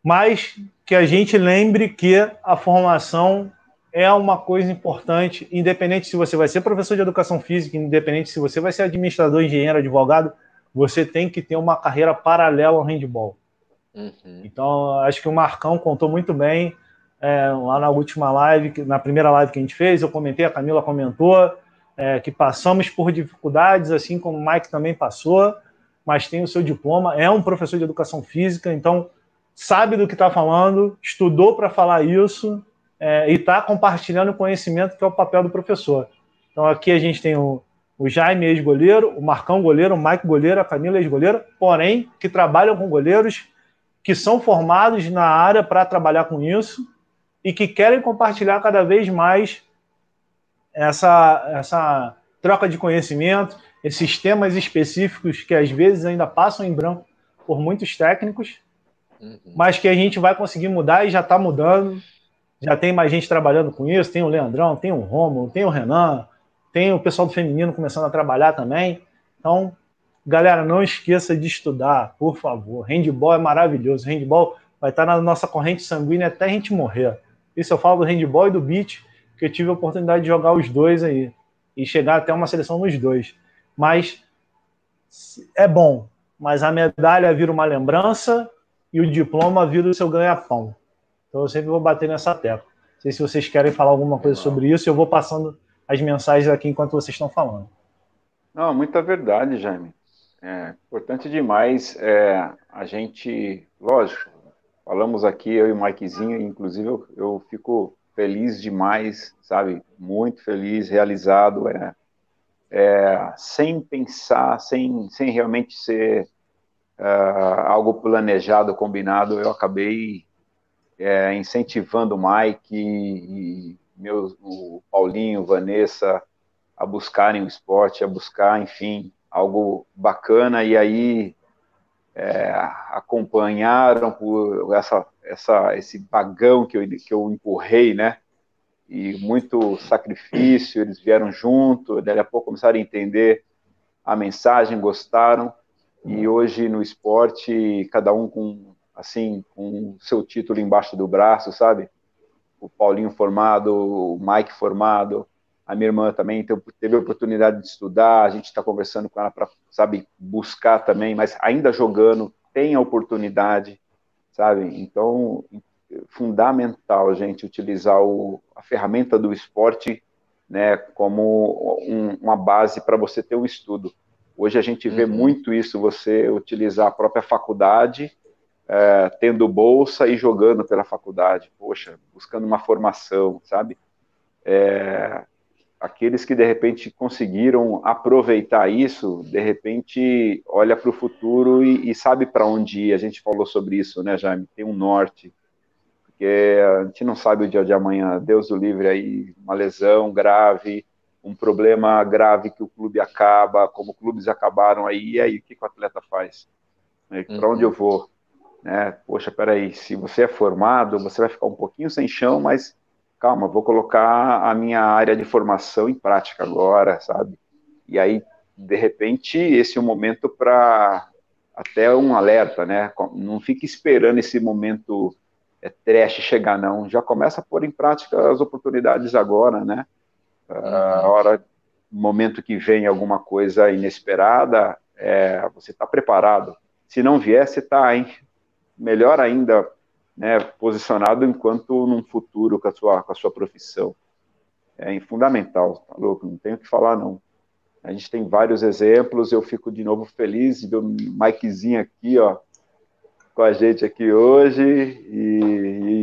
Mas que a gente lembre que a formação é uma coisa importante, independente se você vai ser professor de educação física, independente se você vai ser administrador, engenheiro, advogado, você tem que ter uma carreira paralela ao handball. Uhum. Então, acho que o Marcão contou muito bem é, lá na última live, na primeira live que a gente fez, eu comentei, a Camila comentou, é, que passamos por dificuldades, assim como o Mike também passou, mas tem o seu diploma, é um professor de educação física, então sabe do que está falando, estudou para falar isso é, e está compartilhando conhecimento, que é o papel do professor. Então aqui a gente tem o, o Jaime, ex-goleiro, o Marcão, goleiro, o Mike, goleiro, a Camila, ex-goleira, porém, que trabalham com goleiros que são formados na área para trabalhar com isso e que querem compartilhar cada vez mais essa, essa troca de conhecimento, esses temas específicos que às vezes ainda passam em branco por muitos técnicos, uhum. mas que a gente vai conseguir mudar e já está mudando. Já tem mais gente trabalhando com isso, tem o Leandrão, tem o Romulo, tem o Renan, tem o pessoal do feminino começando a trabalhar também. Então, galera, não esqueça de estudar, por favor. Handball é maravilhoso. Handball vai estar na nossa corrente sanguínea até a gente morrer. Isso eu falo do handball e do beat, que eu tive a oportunidade de jogar os dois aí e chegar até uma seleção nos dois. Mas é bom, mas a medalha vira uma lembrança e o diploma vira o seu ganha-pão. Então eu sempre vou bater nessa tecla. Não sei se vocês querem falar alguma coisa sobre isso, eu vou passando as mensagens aqui enquanto vocês estão falando. Não, muita verdade, Jaime. É importante demais é, a gente, lógico, falamos aqui, eu e o Mikezinho, inclusive eu, eu fico feliz demais, sabe? Muito feliz, realizado, é, é, sem pensar, sem, sem realmente ser uh, algo planejado, combinado, eu acabei é, incentivando o Mike e, meus, o Paulinho, Vanessa, a buscarem o esporte, a buscar, enfim, algo bacana, e aí é, acompanharam por essa, essa, esse bagão que eu, que eu empurrei, né? E muito sacrifício, eles vieram junto, daí a pouco começaram a entender a mensagem, gostaram, e hoje no esporte, cada um com, assim, com seu título embaixo do braço, sabe? O Paulinho formado, o Mike formado, a minha irmã também teve a oportunidade de estudar, a gente está conversando com ela para, sabe, buscar também, mas ainda jogando, tem a oportunidade, sabe? Então, fundamental, gente, utilizar o, a ferramenta do esporte né, como um, uma base para você ter um estudo. Hoje a gente vê uhum. muito isso, você utilizar a própria faculdade, é, tendo bolsa e jogando pela faculdade, poxa, buscando uma formação, sabe? É, aqueles que de repente conseguiram aproveitar isso, de repente olha para o futuro e, e sabe para onde ir. A gente falou sobre isso, né, Jaime? Tem um norte, porque a gente não sabe o dia de amanhã. Deus o livre aí, uma lesão grave, um problema grave que o clube acaba, como clubes acabaram aí, e aí o que, o atleta faz? Para uhum. onde eu vou? Né? Poxa, peraí, se você é formado, você vai ficar um pouquinho sem chão, mas calma, vou colocar a minha área de formação em prática agora, sabe? E aí, de repente, esse é o momento para até um alerta, né? Não fique esperando esse momento é, trash chegar, não. Já começa a pôr em prática as oportunidades agora, né? A hora, momento que vem alguma coisa inesperada, é, você está preparado. Se não vier, você está melhor ainda né, posicionado enquanto num futuro com a sua, com a sua profissão. É fundamental, tá louco? Não tenho o que falar, não. A gente tem vários exemplos, eu fico de novo feliz de ver o Mikezinho aqui, ó, com a gente aqui hoje, e,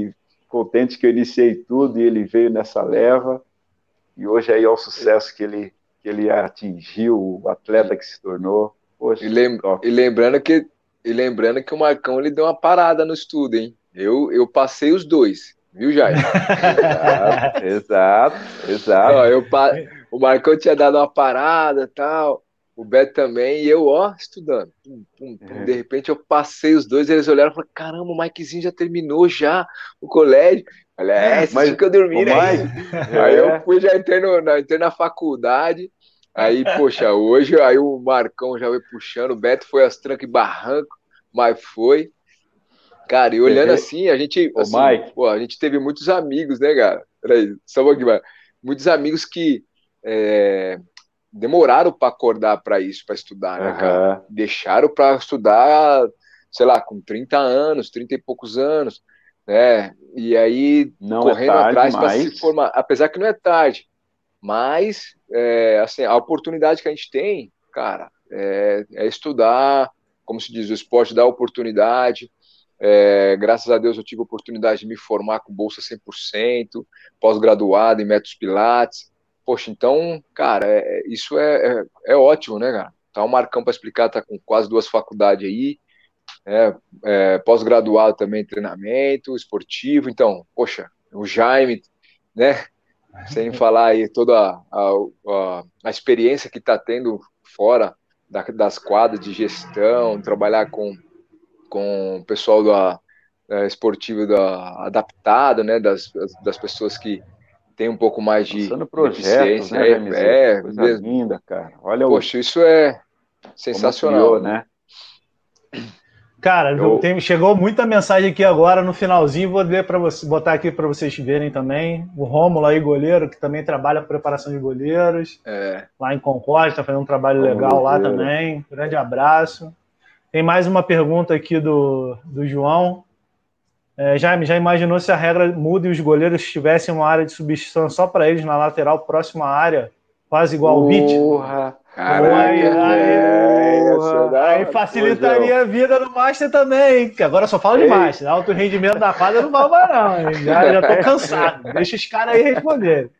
e contente que eu iniciei tudo e ele veio nessa leva, e hoje aí é o sucesso que ele, que ele atingiu, o atleta que se tornou. Poxa, e, e lembrando que e lembrando que o Marcão ele deu uma parada no estudo, hein? Eu, eu passei os dois, viu, Jair? (laughs) exato, exato. Ó, eu, o Marcão tinha dado uma parada tal, o Beto também, e eu, ó, estudando. Pum, pum, pum. É. De repente eu passei os dois, eles olharam e falaram: caramba, o Mikezinho já terminou já o colégio. Olha, é, mas que eu dormi, né? Aí é. eu fui, já entrei, no, entrei na faculdade. Aí, poxa, hoje aí o Marcão já veio puxando, o Beto foi as trancas e barranco, mas foi. Cara, e olhando assim, a gente. Assim, Mike. Pô, a gente teve muitos amigos, né, cara? Peraí, só um pouquinho mais. Muitos amigos que é, demoraram para acordar para isso, para estudar, né, uhum. cara? Deixaram para estudar, sei lá, com 30 anos, 30 e poucos anos, né? E aí, Não é correndo é atrás para se formar. Apesar que não é tarde, mas, é, assim, a oportunidade que a gente tem, cara, é, é estudar, como se diz, o esporte dá oportunidade, é, graças a Deus eu tive a oportunidade de me formar com bolsa 100%, pós-graduado em métodos pilates. Poxa, então, cara, é, isso é, é, é, ótimo, né, cara? Tá um Marcão para explicar, tá com quase duas faculdades aí. é, é, pós-graduado também treinamento esportivo. Então, poxa, o Jaime, né? Sem falar aí toda a, a, a experiência que está tendo fora da, das quadras de gestão, trabalhar com, com o pessoal da, da esportivo da, adaptado, né? Das, das pessoas que tem um pouco mais de Passando projetos, né, é, é coisa linda, cara. Olha Poxa, o... isso é sensacional, né? Cara, eu... tem, chegou muita mensagem aqui agora no finalzinho, vou ler para você, botar aqui para vocês verem também. O Rômulo aí, goleiro, que também trabalha com preparação de goleiros, é. lá em Concórdia, está fazendo um trabalho legal lá também. Grande abraço. Tem mais uma pergunta aqui do, do João. É, Jaime, já imaginou se a regra muda e os goleiros tivessem uma área de substituição só para eles na lateral, próxima à área, quase igual ao beat? Caraca, aí, aí, é, aí facilitaria a vida do Master também, que agora só falo de Ei. Master. Alto rendimento da quadra não vai mais, não. Já, já tô (laughs) cansado. Deixa os caras aí responderem.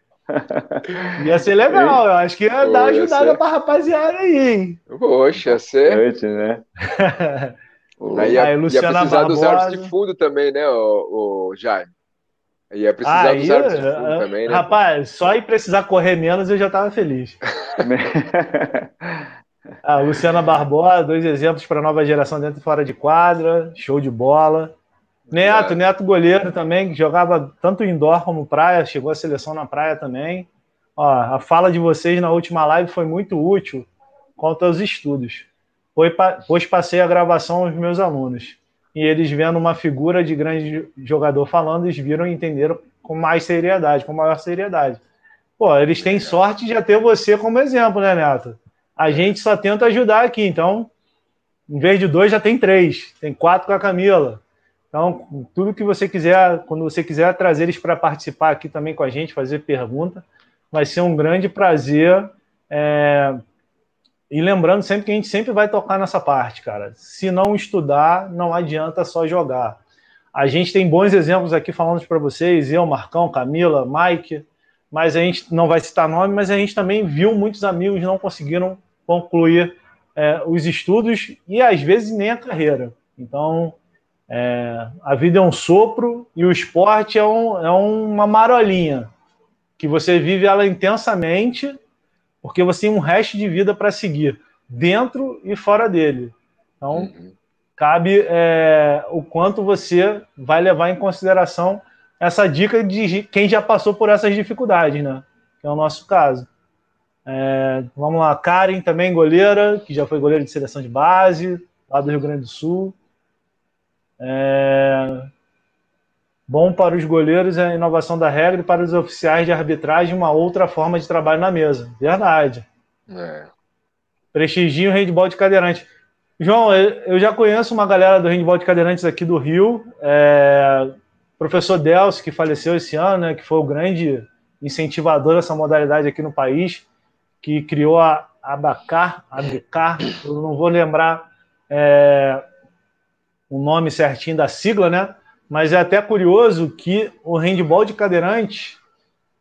Ia ser legal, eu acho que ia Pô, dar ajudada ser... pra rapaziada aí, hein? Poxa, ia ser. Noite, né? (laughs) Aí ia, ia precisar Barbosa. dos árbitros de fundo também, né, o, o Jaime? Ia precisar aí, dos árbitros fundo também, né? Rapaz, só ir precisar correr menos eu já estava feliz. a (laughs) Luciana Barbosa, dois exemplos para a nova geração dentro e fora de quadra, show de bola. Neto, é. Neto goleiro também, que jogava tanto indoor como praia, chegou à seleção na praia também. Ó, a fala de vocês na última live foi muito útil quanto aos estudos pois passei a gravação aos meus alunos. E eles vendo uma figura de grande jogador falando, eles viram e entenderam com mais seriedade, com maior seriedade. Pô, eles têm sorte de já ter você como exemplo, né, Neto? A gente só tenta ajudar aqui, então, em vez de dois, já tem três, tem quatro com a Camila. Então, tudo que você quiser, quando você quiser trazer eles para participar aqui também com a gente, fazer pergunta, vai ser um grande prazer. É, e lembrando sempre que a gente sempre vai tocar nessa parte, cara. Se não estudar, não adianta só jogar. A gente tem bons exemplos aqui falando para vocês, eu, Marcão, Camila, Mike, mas a gente não vai citar nome, mas a gente também viu muitos amigos não conseguiram concluir é, os estudos e às vezes nem a carreira. Então, é, a vida é um sopro e o esporte é, um, é uma marolinha que você vive ela intensamente porque você tem um resto de vida para seguir, dentro e fora dele. Então, uhum. cabe é, o quanto você vai levar em consideração essa dica de quem já passou por essas dificuldades, né? Que é o nosso caso. É, vamos lá, Karen também, goleira, que já foi goleira de seleção de base, lá do Rio Grande do Sul. É, Bom para os goleiros é a inovação da regra e para os oficiais de arbitragem uma outra forma de trabalho na mesa. Verdade. É. Prestigio o handball de cadeirante. João, eu já conheço uma galera do handball de cadeirantes aqui do Rio. É, professor Delcio, que faleceu esse ano, né, que foi o grande incentivador dessa modalidade aqui no país, que criou a Abacar, Abacar, eu não vou lembrar é, o nome certinho da sigla, né? Mas é até curioso que o handball de cadeirante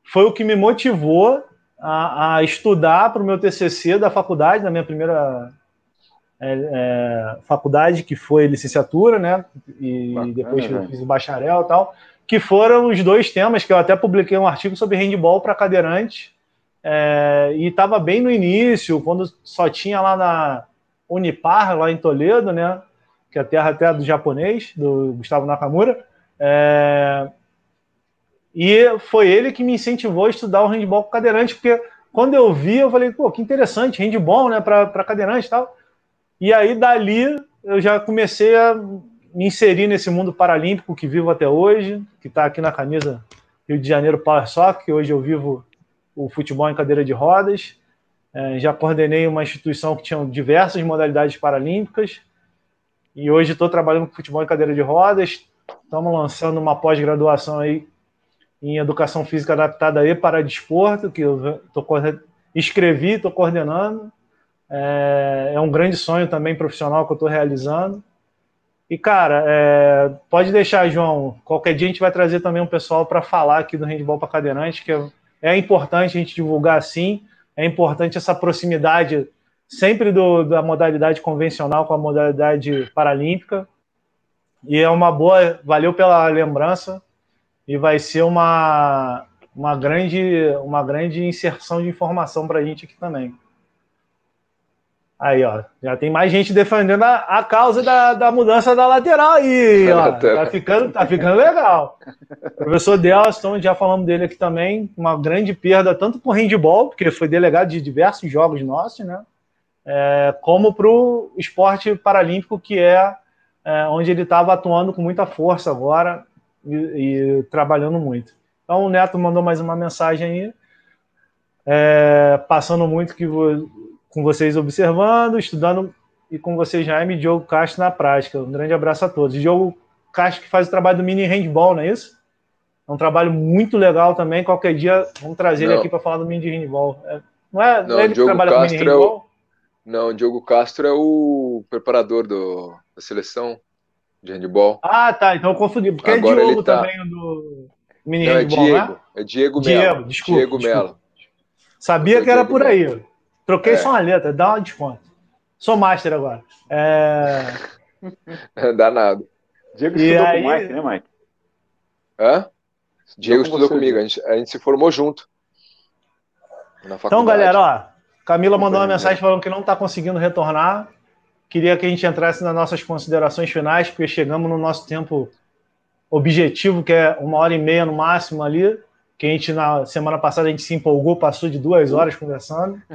foi o que me motivou a, a estudar para o meu TCC da faculdade, da minha primeira é, é, faculdade, que foi licenciatura, né? E Bacana, depois eu fiz o bacharel e tal, que foram os dois temas que eu até publiquei um artigo sobre handball para cadeirante. É, e estava bem no início, quando só tinha lá na Unipar, lá em Toledo, né? Que é a terra até do japonês, do Gustavo Nakamura. É... E foi ele que me incentivou a estudar o handball com cadeirante, porque quando eu vi, eu falei, pô, que interessante, handball, né, para cadeirante e tal. E aí, dali, eu já comecei a me inserir nesse mundo paralímpico que vivo até hoje, que está aqui na camisa Rio de Janeiro Power Soccer, que hoje eu vivo o futebol em cadeira de rodas. É, já coordenei uma instituição que tinha diversas modalidades paralímpicas. E hoje estou trabalhando com futebol em cadeira de rodas. Estamos lançando uma pós-graduação aí em educação física adaptada aí para desporto, que eu tô, escrevi, estou coordenando. É, é, um grande sonho também profissional que eu estou realizando. E, cara, é, pode deixar, João. Qualquer dia a gente vai trazer também um pessoal para falar aqui do handball para cadeirante, que é, é importante a gente divulgar assim. É importante essa proximidade sempre do, da modalidade convencional com a modalidade paralímpica. E é uma boa, valeu pela lembrança e vai ser uma, uma, grande, uma grande inserção de informação para a gente aqui também. Aí, ó, já tem mais gente defendendo a, a causa da, da mudança da lateral aí, ó. (laughs) Tá ficando, tá ficando legal. professor Delston, já falamos dele aqui também, uma grande perda tanto para o handball, porque foi delegado de diversos jogos nossos, né? É, como para o esporte paralímpico, que é, é onde ele estava atuando com muita força agora e, e, trabalhando muito. Então o Neto mandou mais uma mensagem aí, é, passando muito que com vocês observando, estudando e com vocês, Jaime e Diogo Castro na prática. Um grande abraço a todos. Diogo Castro que faz o trabalho do mini handball, não é isso? É um trabalho muito legal também. Qualquer dia vamos trazer não. ele aqui para falar do mini handball. É, não é, não, é ele Diogo que trabalha Castro com mini handball? É o... Não, Diogo Castro é o preparador do, da seleção de handball. Ah, tá. Então eu confundi. Porque Agora é Diogo tá... também do mini não, handball, é Diego. Né? É Diego Melo. Diego, desculpa. Diego Melo. Sabia é que era por aí. Troquei é. só uma letra, dá uma desconto. Sou master agora. É... (laughs) Danado. Diego e estudou aí... com o Mike, né, Mike? Hã? Diego estudou você, comigo, a gente, a gente se formou junto. Então, galera, ó, Camila mandou uma mensagem falando que não está conseguindo retornar. Queria que a gente entrasse nas nossas considerações finais, porque chegamos no nosso tempo objetivo, que é uma hora e meia no máximo ali que a gente na semana passada a gente se empolgou, passou de duas horas conversando. (laughs)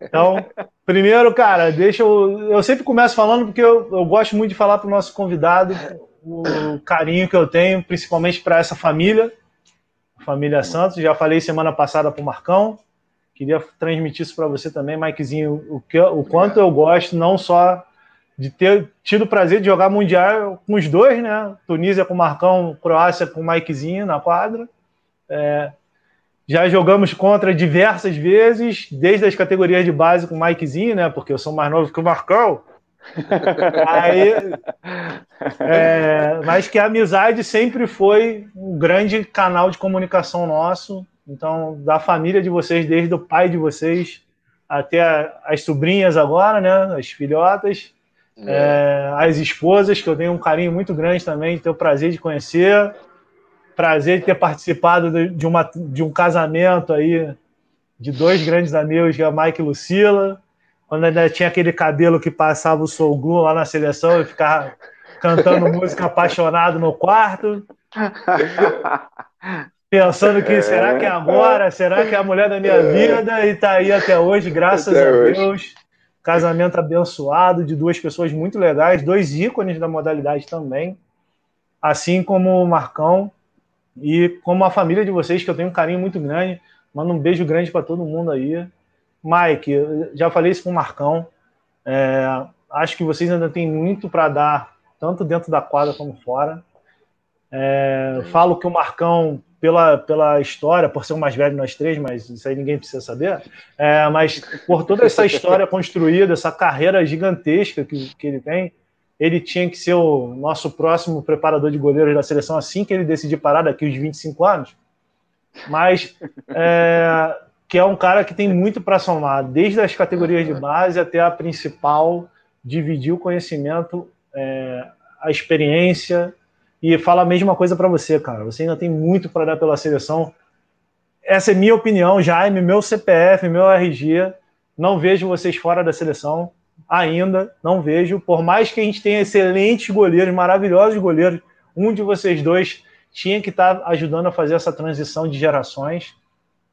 Então, primeiro, cara, deixa eu. Eu sempre começo falando porque eu, eu gosto muito de falar para o nosso convidado o carinho que eu tenho, principalmente para essa família, família Santos. Já falei semana passada para o Marcão. Queria transmitir isso para você também, Mikezinho, o, que, o quanto eu gosto, não só de ter tido o prazer de jogar Mundial com os dois, né? Tunísia com o Marcão, Croácia com o Mikezinho na quadra é, já jogamos contra diversas vezes, desde as categorias de base com o Mikezinho, né? Porque eu sou mais novo que o Marcão. (laughs) Aí, é, mas que a amizade sempre foi um grande canal de comunicação nosso. Então, da família de vocês, desde o pai de vocês até as sobrinhas agora, né? As filhotas, é. É, as esposas, que eu tenho um carinho muito grande também, ter o prazer de conhecer prazer de ter participado de, uma, de um casamento aí de dois grandes amigos, que é Mike e Lucila, quando ainda tinha aquele cabelo que passava o Soul Glue lá na seleção e ficava cantando música apaixonado no quarto. (laughs) Pensando que é. será que é agora? Será que é a mulher da minha é. vida? E tá aí até hoje, graças até a hoje. Deus. Casamento abençoado de duas pessoas muito legais, dois ícones da modalidade também. Assim como o Marcão, e como a família de vocês, que eu tenho um carinho muito grande, mando um beijo grande para todo mundo aí. Mike, já falei isso com o Marcão. É, acho que vocês ainda têm muito para dar, tanto dentro da quadra como fora. É, falo que o Marcão, pela, pela história, por ser o mais velho nós três, mas isso aí ninguém precisa saber, é, mas por toda essa história (laughs) construída, essa carreira gigantesca que, que ele tem, ele tinha que ser o nosso próximo preparador de goleiros da seleção assim que ele decidir parar daqui os 25 anos. Mas é, que é um cara que tem muito para somar, desde as categorias de base até a principal, dividir o conhecimento, é, a experiência e fala a mesma coisa para você, cara. Você ainda tem muito para dar pela seleção. Essa é minha opinião, Jaime, meu CPF, meu RG. Não vejo vocês fora da seleção ainda, não vejo. Por mais que a gente tenha excelentes goleiros, maravilhosos goleiros, um de vocês dois tinha que estar tá ajudando a fazer essa transição de gerações.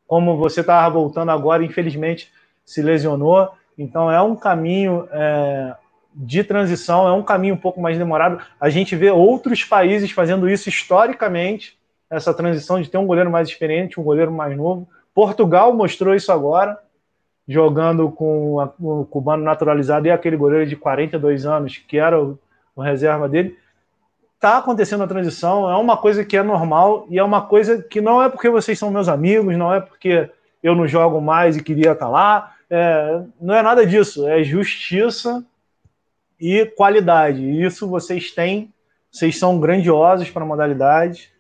Como você estava voltando agora, infelizmente se lesionou. Então é um caminho é, de transição, é um caminho um pouco mais demorado. A gente vê outros países fazendo isso historicamente, essa transição de ter um goleiro mais experiente, um goleiro mais novo. Portugal mostrou isso agora jogando com o cubano naturalizado e aquele goleiro de 42 anos, que era o, o reserva dele. Está acontecendo a transição, é uma coisa que é normal e é uma coisa que não é porque vocês são meus amigos, não é porque eu não jogo mais e queria estar tá lá, é, não é nada disso, é justiça e qualidade. Isso vocês têm, vocês são grandiosos para a modalidade,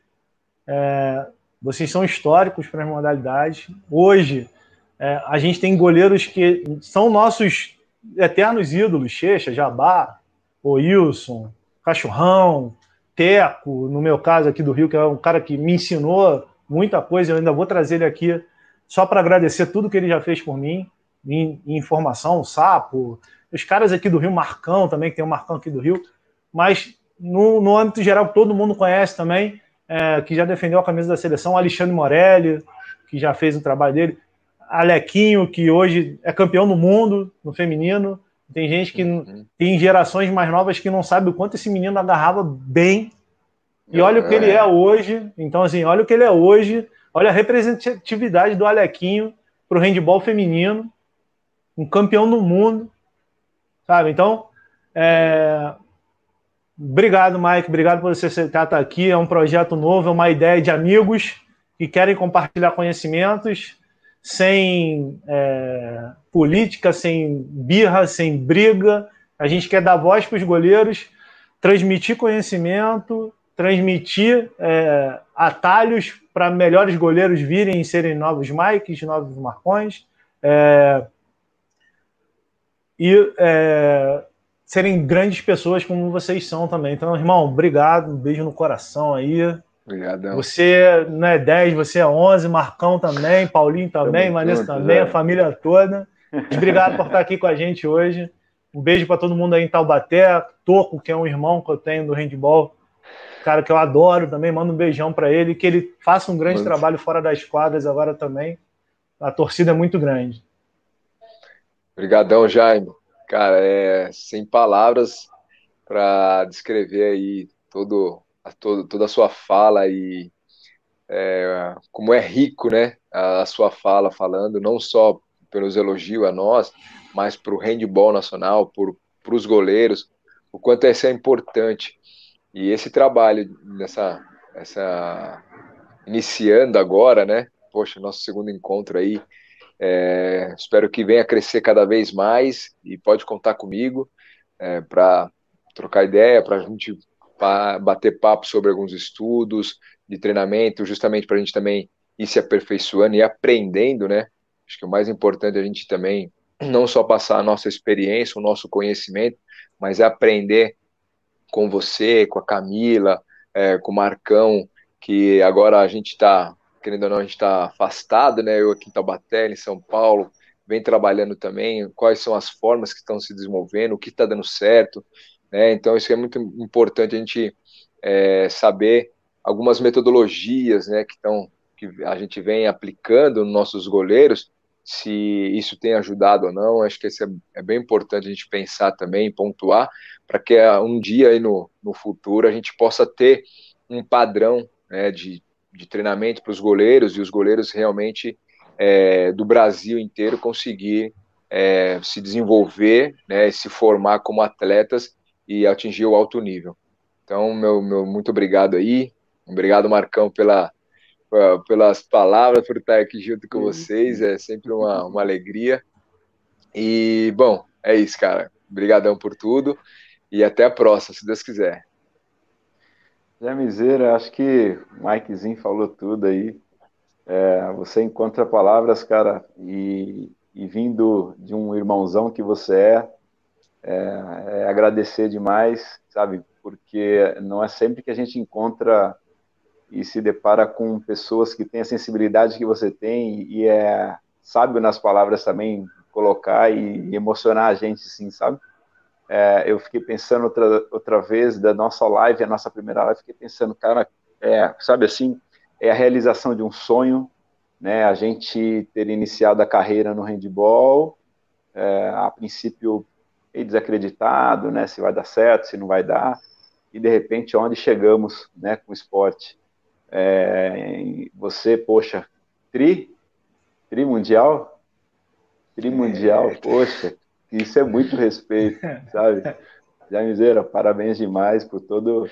é, vocês são históricos para as modalidades. Hoje, É, a gente tem goleiros que são nossos eternos ídolos, Checha, Jabá, Wilson, Cachorrão, Teco, no meu caso aqui do Rio, que é um cara que me ensinou muita coisa, eu ainda vou trazer ele aqui só para agradecer tudo que ele já fez por mim, em, informação, Sapo, os caras aqui do Rio, Marcão também, que tem o um Marcão aqui do Rio, mas no, no âmbito geral, todo mundo conhece também, é, que já defendeu a camisa da seleção, Alexandre Morelli, que já fez o trabalho dele, Alequinho, que hoje é campeão do mundo no feminino. Tem gente que uhum. tem gerações mais novas que não sabe o quanto esse menino agarrava bem. E olha o que ele é hoje. Então, assim, olha o que ele é hoje. Olha a representatividade do Alequinho para o handball feminino. Um campeão do mundo. Sabe? Então, é... obrigado, Mike. Obrigado por você estar aqui. É um projeto novo, é uma ideia de amigos que querem compartilhar conhecimentos sem é, política, sem birra, sem briga. A gente quer dar voz para os goleiros, transmitir conhecimento, transmitir é, atalhos para melhores goleiros virem e serem novos Mikes, novos Marcões. É, e é, serem grandes pessoas como vocês são também. Então, irmão, obrigado, um beijo no coração aí. Obrigadão. Você não é 10, você é 11, Marcão também, Paulinho também, Vanessa também, é. a família toda. Obrigado por estar aqui com a gente hoje. Um beijo para todo mundo aí em Taubaté, Toco, que é um irmão que eu tenho do handball, cara que eu adoro também, manda um beijão para ele, que ele faça um grande Muito. trabalho fora das quadras agora também. A torcida é muito grande. Obrigadão, Jaime. Cara, é sem palavras para descrever aí todo a todo, toda a sua fala e é, como é rico, né, a, a, sua fala falando, não só pelos elogios a nós, mas para o handball nacional, para os goleiros, o quanto isso é importante. E esse trabalho nessa, essa iniciando agora, né, poxa, nosso segundo encontro aí, é, espero que venha crescer cada vez mais e pode contar comigo é, para trocar ideia, para a gente bater papo sobre alguns estudos de treinamento, justamente para a gente também ir se aperfeiçoando e aprendendo, né? Acho que o mais importante é a gente também não só passar a nossa experiência, o nosso conhecimento, mas é aprender com você, com a Camila, é, com o Marcão, que agora a gente está, querendo ou não, a gente está afastado, né? Eu aqui em Taubaté, em São Paulo, vem trabalhando também, quais são as formas que estão se desenvolvendo, o que está dando certo, né? Então, isso é muito importante a gente é, saber algumas metodologias né, que, estão, que a gente vem aplicando nos nossos goleiros, se isso tem ajudado ou não. Acho que isso é, é bem importante a gente pensar também, pontuar, para que ah, um dia aí no, no futuro a gente possa ter um padrão né, de, de treinamento para os goleiros e os goleiros realmente é, do Brasil inteiro conseguir é, se desenvolver, né, se formar como atletas e atingir o alto nível. Então, meu, meu muito obrigado aí. Obrigado, Marcão, pela, pelas palavras, por estar aqui junto com vocês. É sempre uma, uma alegria. E, bom, é isso, cara. Obrigadão por tudo. E até a próxima, se Deus quiser. Zé Miseira, acho que o Mikezinho falou tudo aí. É, você encontra palavras, cara, e, e vindo de um irmãozão que você é, é, é agradecer demais, sabe? Porque não é sempre que a gente encontra e se depara com pessoas que têm a sensibilidade que você tem e é sábio nas palavras também colocar e, emocionar a gente, sim, sabe? É, eu fiquei pensando outra, outra vez da nossa live, a nossa primeira live, fiquei pensando, cara, é, sabe assim, é a realização de um sonho, né? A gente ter iniciado a carreira no handball, é, a princípio meio desacreditado, né, se vai dar certo, se não vai dar, e de repente onde chegamos, né, com o esporte. É, você, poxa, tri, tri mundial, tri mundial, é. poxa, isso é muito respeito, (laughs) sabe? Jamizeira, parabéns demais por todo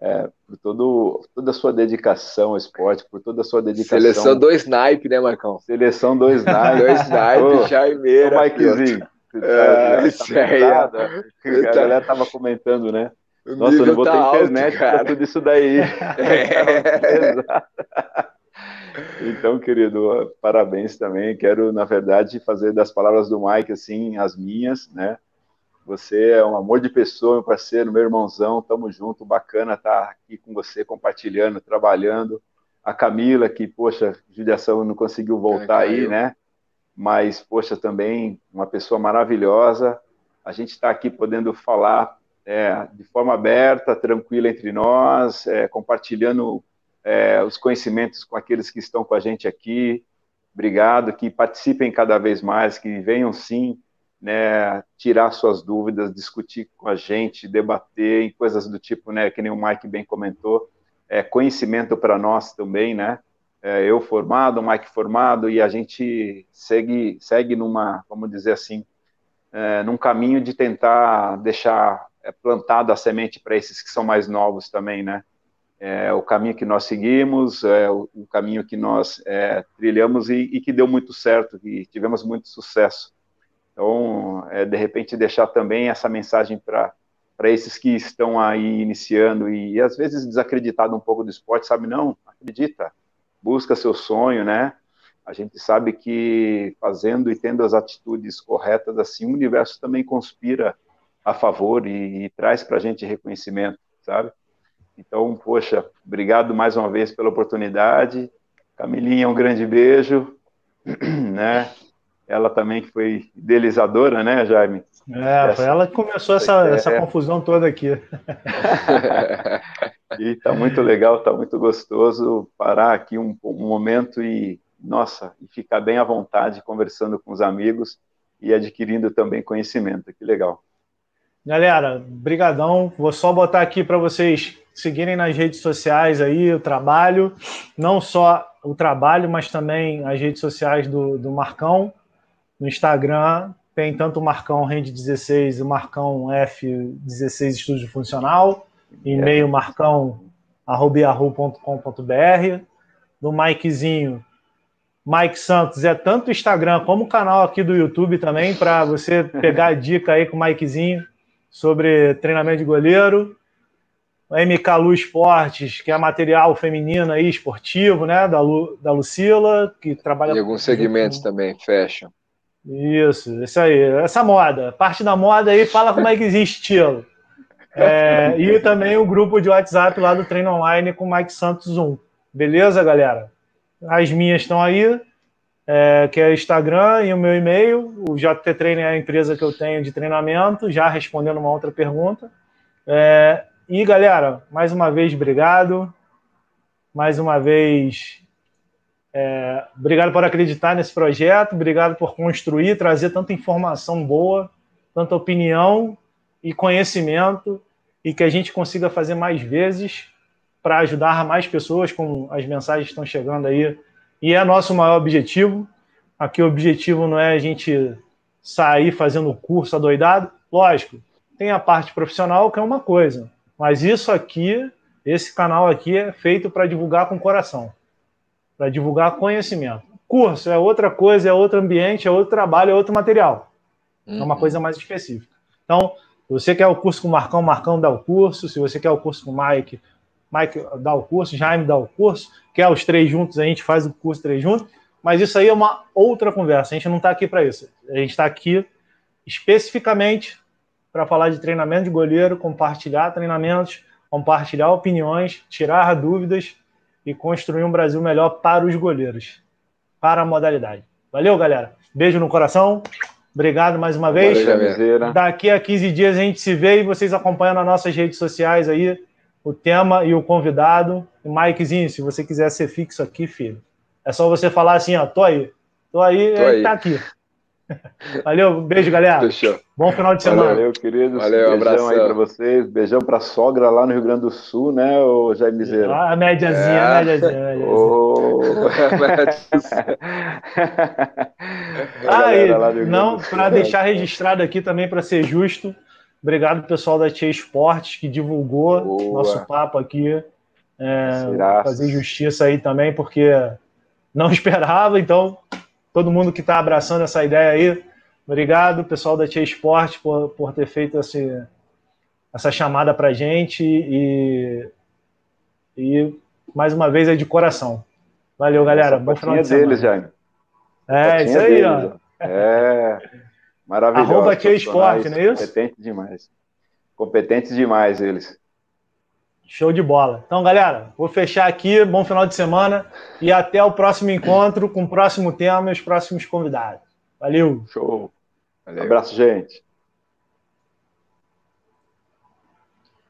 é, por todo, toda a sua dedicação ao esporte, por toda a sua dedicação. Seleção do snipe, né, Marcão? Seleção do snipe. (laughs) do snipe, Jaimeira. Mikezinho, é, isso aí. A galera tava comentando, né? O Nossa, eu não vou tá ter internet para tudo isso daí. (laughs) É. Então, querido, parabéns também. Quero, na verdade, fazer das palavras do Mike, assim, as minhas, né? Você é um amor de pessoa, meu parceiro, meu irmãozão, tamo junto, bacana estar aqui com você, compartilhando, trabalhando. A Camila, que, poxa, judiação não conseguiu voltar é, aí, né? Mas, poxa, também uma pessoa maravilhosa. A gente está aqui podendo falar é, de forma aberta, tranquila entre nós, é, compartilhando é, os conhecimentos com aqueles que estão com a gente aqui. Obrigado, que participem cada vez mais, que venham sim né, tirar suas dúvidas, discutir com a gente, debater em coisas do tipo, né, que nem o Mike bem comentou, é, conhecimento para nós também, né? É, eu formado, o Mike formado, e a gente segue, segue numa, vamos dizer assim, é, num caminho de tentar deixar é, plantada a semente para esses que são mais novos também, né? É, o caminho que nós seguimos, é, o, o, caminho que nós é, trilhamos e, e, que deu muito certo, e tivemos muito sucesso. Então, é, de repente, deixar também essa mensagem para para esses que estão aí iniciando e, e, às vezes desacreditado um pouco do esporte, sabe? Não, acredita, busca seu sonho, né? A gente sabe que fazendo e tendo as atitudes corretas, assim, o universo também conspira a favor e, e traz para a gente reconhecimento, sabe? Então, poxa, obrigado mais uma vez pela oportunidade. Camilinha, um grande beijo, (clears throat) né? ela também foi idealizadora, né, Jaime? É, essa, foi ela que começou essa, é, essa confusão toda aqui. (laughs) e tá muito legal, tá muito gostoso parar aqui um, um momento e, nossa, e ficar bem à vontade conversando com os amigos e adquirindo também conhecimento. Que legal. Galera, brigadão. Vou só botar aqui para vocês seguirem nas redes sociais aí o trabalho, não só o trabalho, mas também as redes sociais do, do Marcão. No Instagram tem tanto o Marcão Rende 16 e o Marcão F16 Estúdio Funcional, e-mail marcão.com.br. Do Mikezinho, Mike Santos, é tanto o Instagram como o canal aqui do YouTube também, para você pegar a dica aí com o Mikezinho sobre treinamento de goleiro. O MK Lu Esportes, que é material feminino aí, esportivo, né? Da, Lu, da Lucila, que trabalha. E alguns segmentos com... também, fashion. Isso, isso aí. Essa moda. Parte da moda aí, fala como é que existe estilo. É, e também o grupo de WhatsApp lá do Treino Online com o Mike Santos 1. Beleza, galera? As minhas estão aí, é, que é Instagram e o meu e-mail. O JT Treino é a empresa que eu tenho de treinamento, já respondendo uma outra pergunta. É, e, galera, mais uma vez, obrigado. Mais uma vez, é, obrigado por acreditar nesse projeto, obrigado por construir, trazer tanta informação boa, tanta opinião e conhecimento, e que a gente consiga fazer mais vezes para ajudar mais pessoas, como as mensagens estão chegando aí. E é nosso maior objetivo. Aqui o objetivo não é a gente sair fazendo curso adoidado. Lógico, tem a parte profissional, que é uma coisa. Mas isso aqui, esse canal aqui é feito para divulgar com coração para divulgar conhecimento. Curso é outra coisa, é outro ambiente, é outro trabalho, é outro material. Uhum. É uma uhum. coisa mais específica. Então, se você quer o curso com o Marcão, Marcão dá o curso. Se você quer o curso com o Mike, Mike dá o curso, Jaime dá o curso. Quer os três juntos, a gente faz o curso três juntos. Mas isso aí é uma outra conversa. A gente não está aqui para isso. A gente está aqui especificamente para falar de treinamento de goleiro, compartilhar treinamentos, compartilhar opiniões, tirar dúvidas e construir um Brasil melhor para os goleiros, para a modalidade. Valeu, galera. Beijo no coração. Obrigado mais uma vez. Valeu, Daqui a 15 dias a gente se vê e vocês acompanham nas nossas redes sociais aí o tema e o convidado. E Mikezinho, se você quiser ser fixo aqui, filho, é só você falar assim, ó, tô aí. Tô aí, tô aí. tá aqui. (laughs) Valeu, beijo, galera. Fechou. Bom final de semana. Valeu, queridos. Valeu, Beijão abração. aí para vocês. Beijão para sogra lá no Rio Grande do Sul, né, o Jaime Zera? Ah, a médiazinha, é. a médiazinha. A (laughs) Oh. (laughs) ah, não, para deixar registrado aqui também, para ser justo, obrigado pessoal da Tia Esportes que divulgou Boa. nosso papo aqui. É, fazer justiça aí também, porque não (laughs) esperava, então todo mundo que está abraçando essa ideia aí. Obrigado, pessoal da Tia Esporte, por, por ter feito esse, essa chamada para gente e, e, mais uma vez é de coração. Valeu, galera. Bom final de deles, Jaime. É, isso aí, deles, ó. É, (laughs) maravilhoso. Arroba Tia Esporte, não é isso? Competente demais. Competentes demais eles. Show de bola. Então, galera, vou fechar aqui. Bom final de semana e até o próximo encontro com o próximo tema e os próximos convidados. Valeu. Show. Valeu. Um abraço, gente.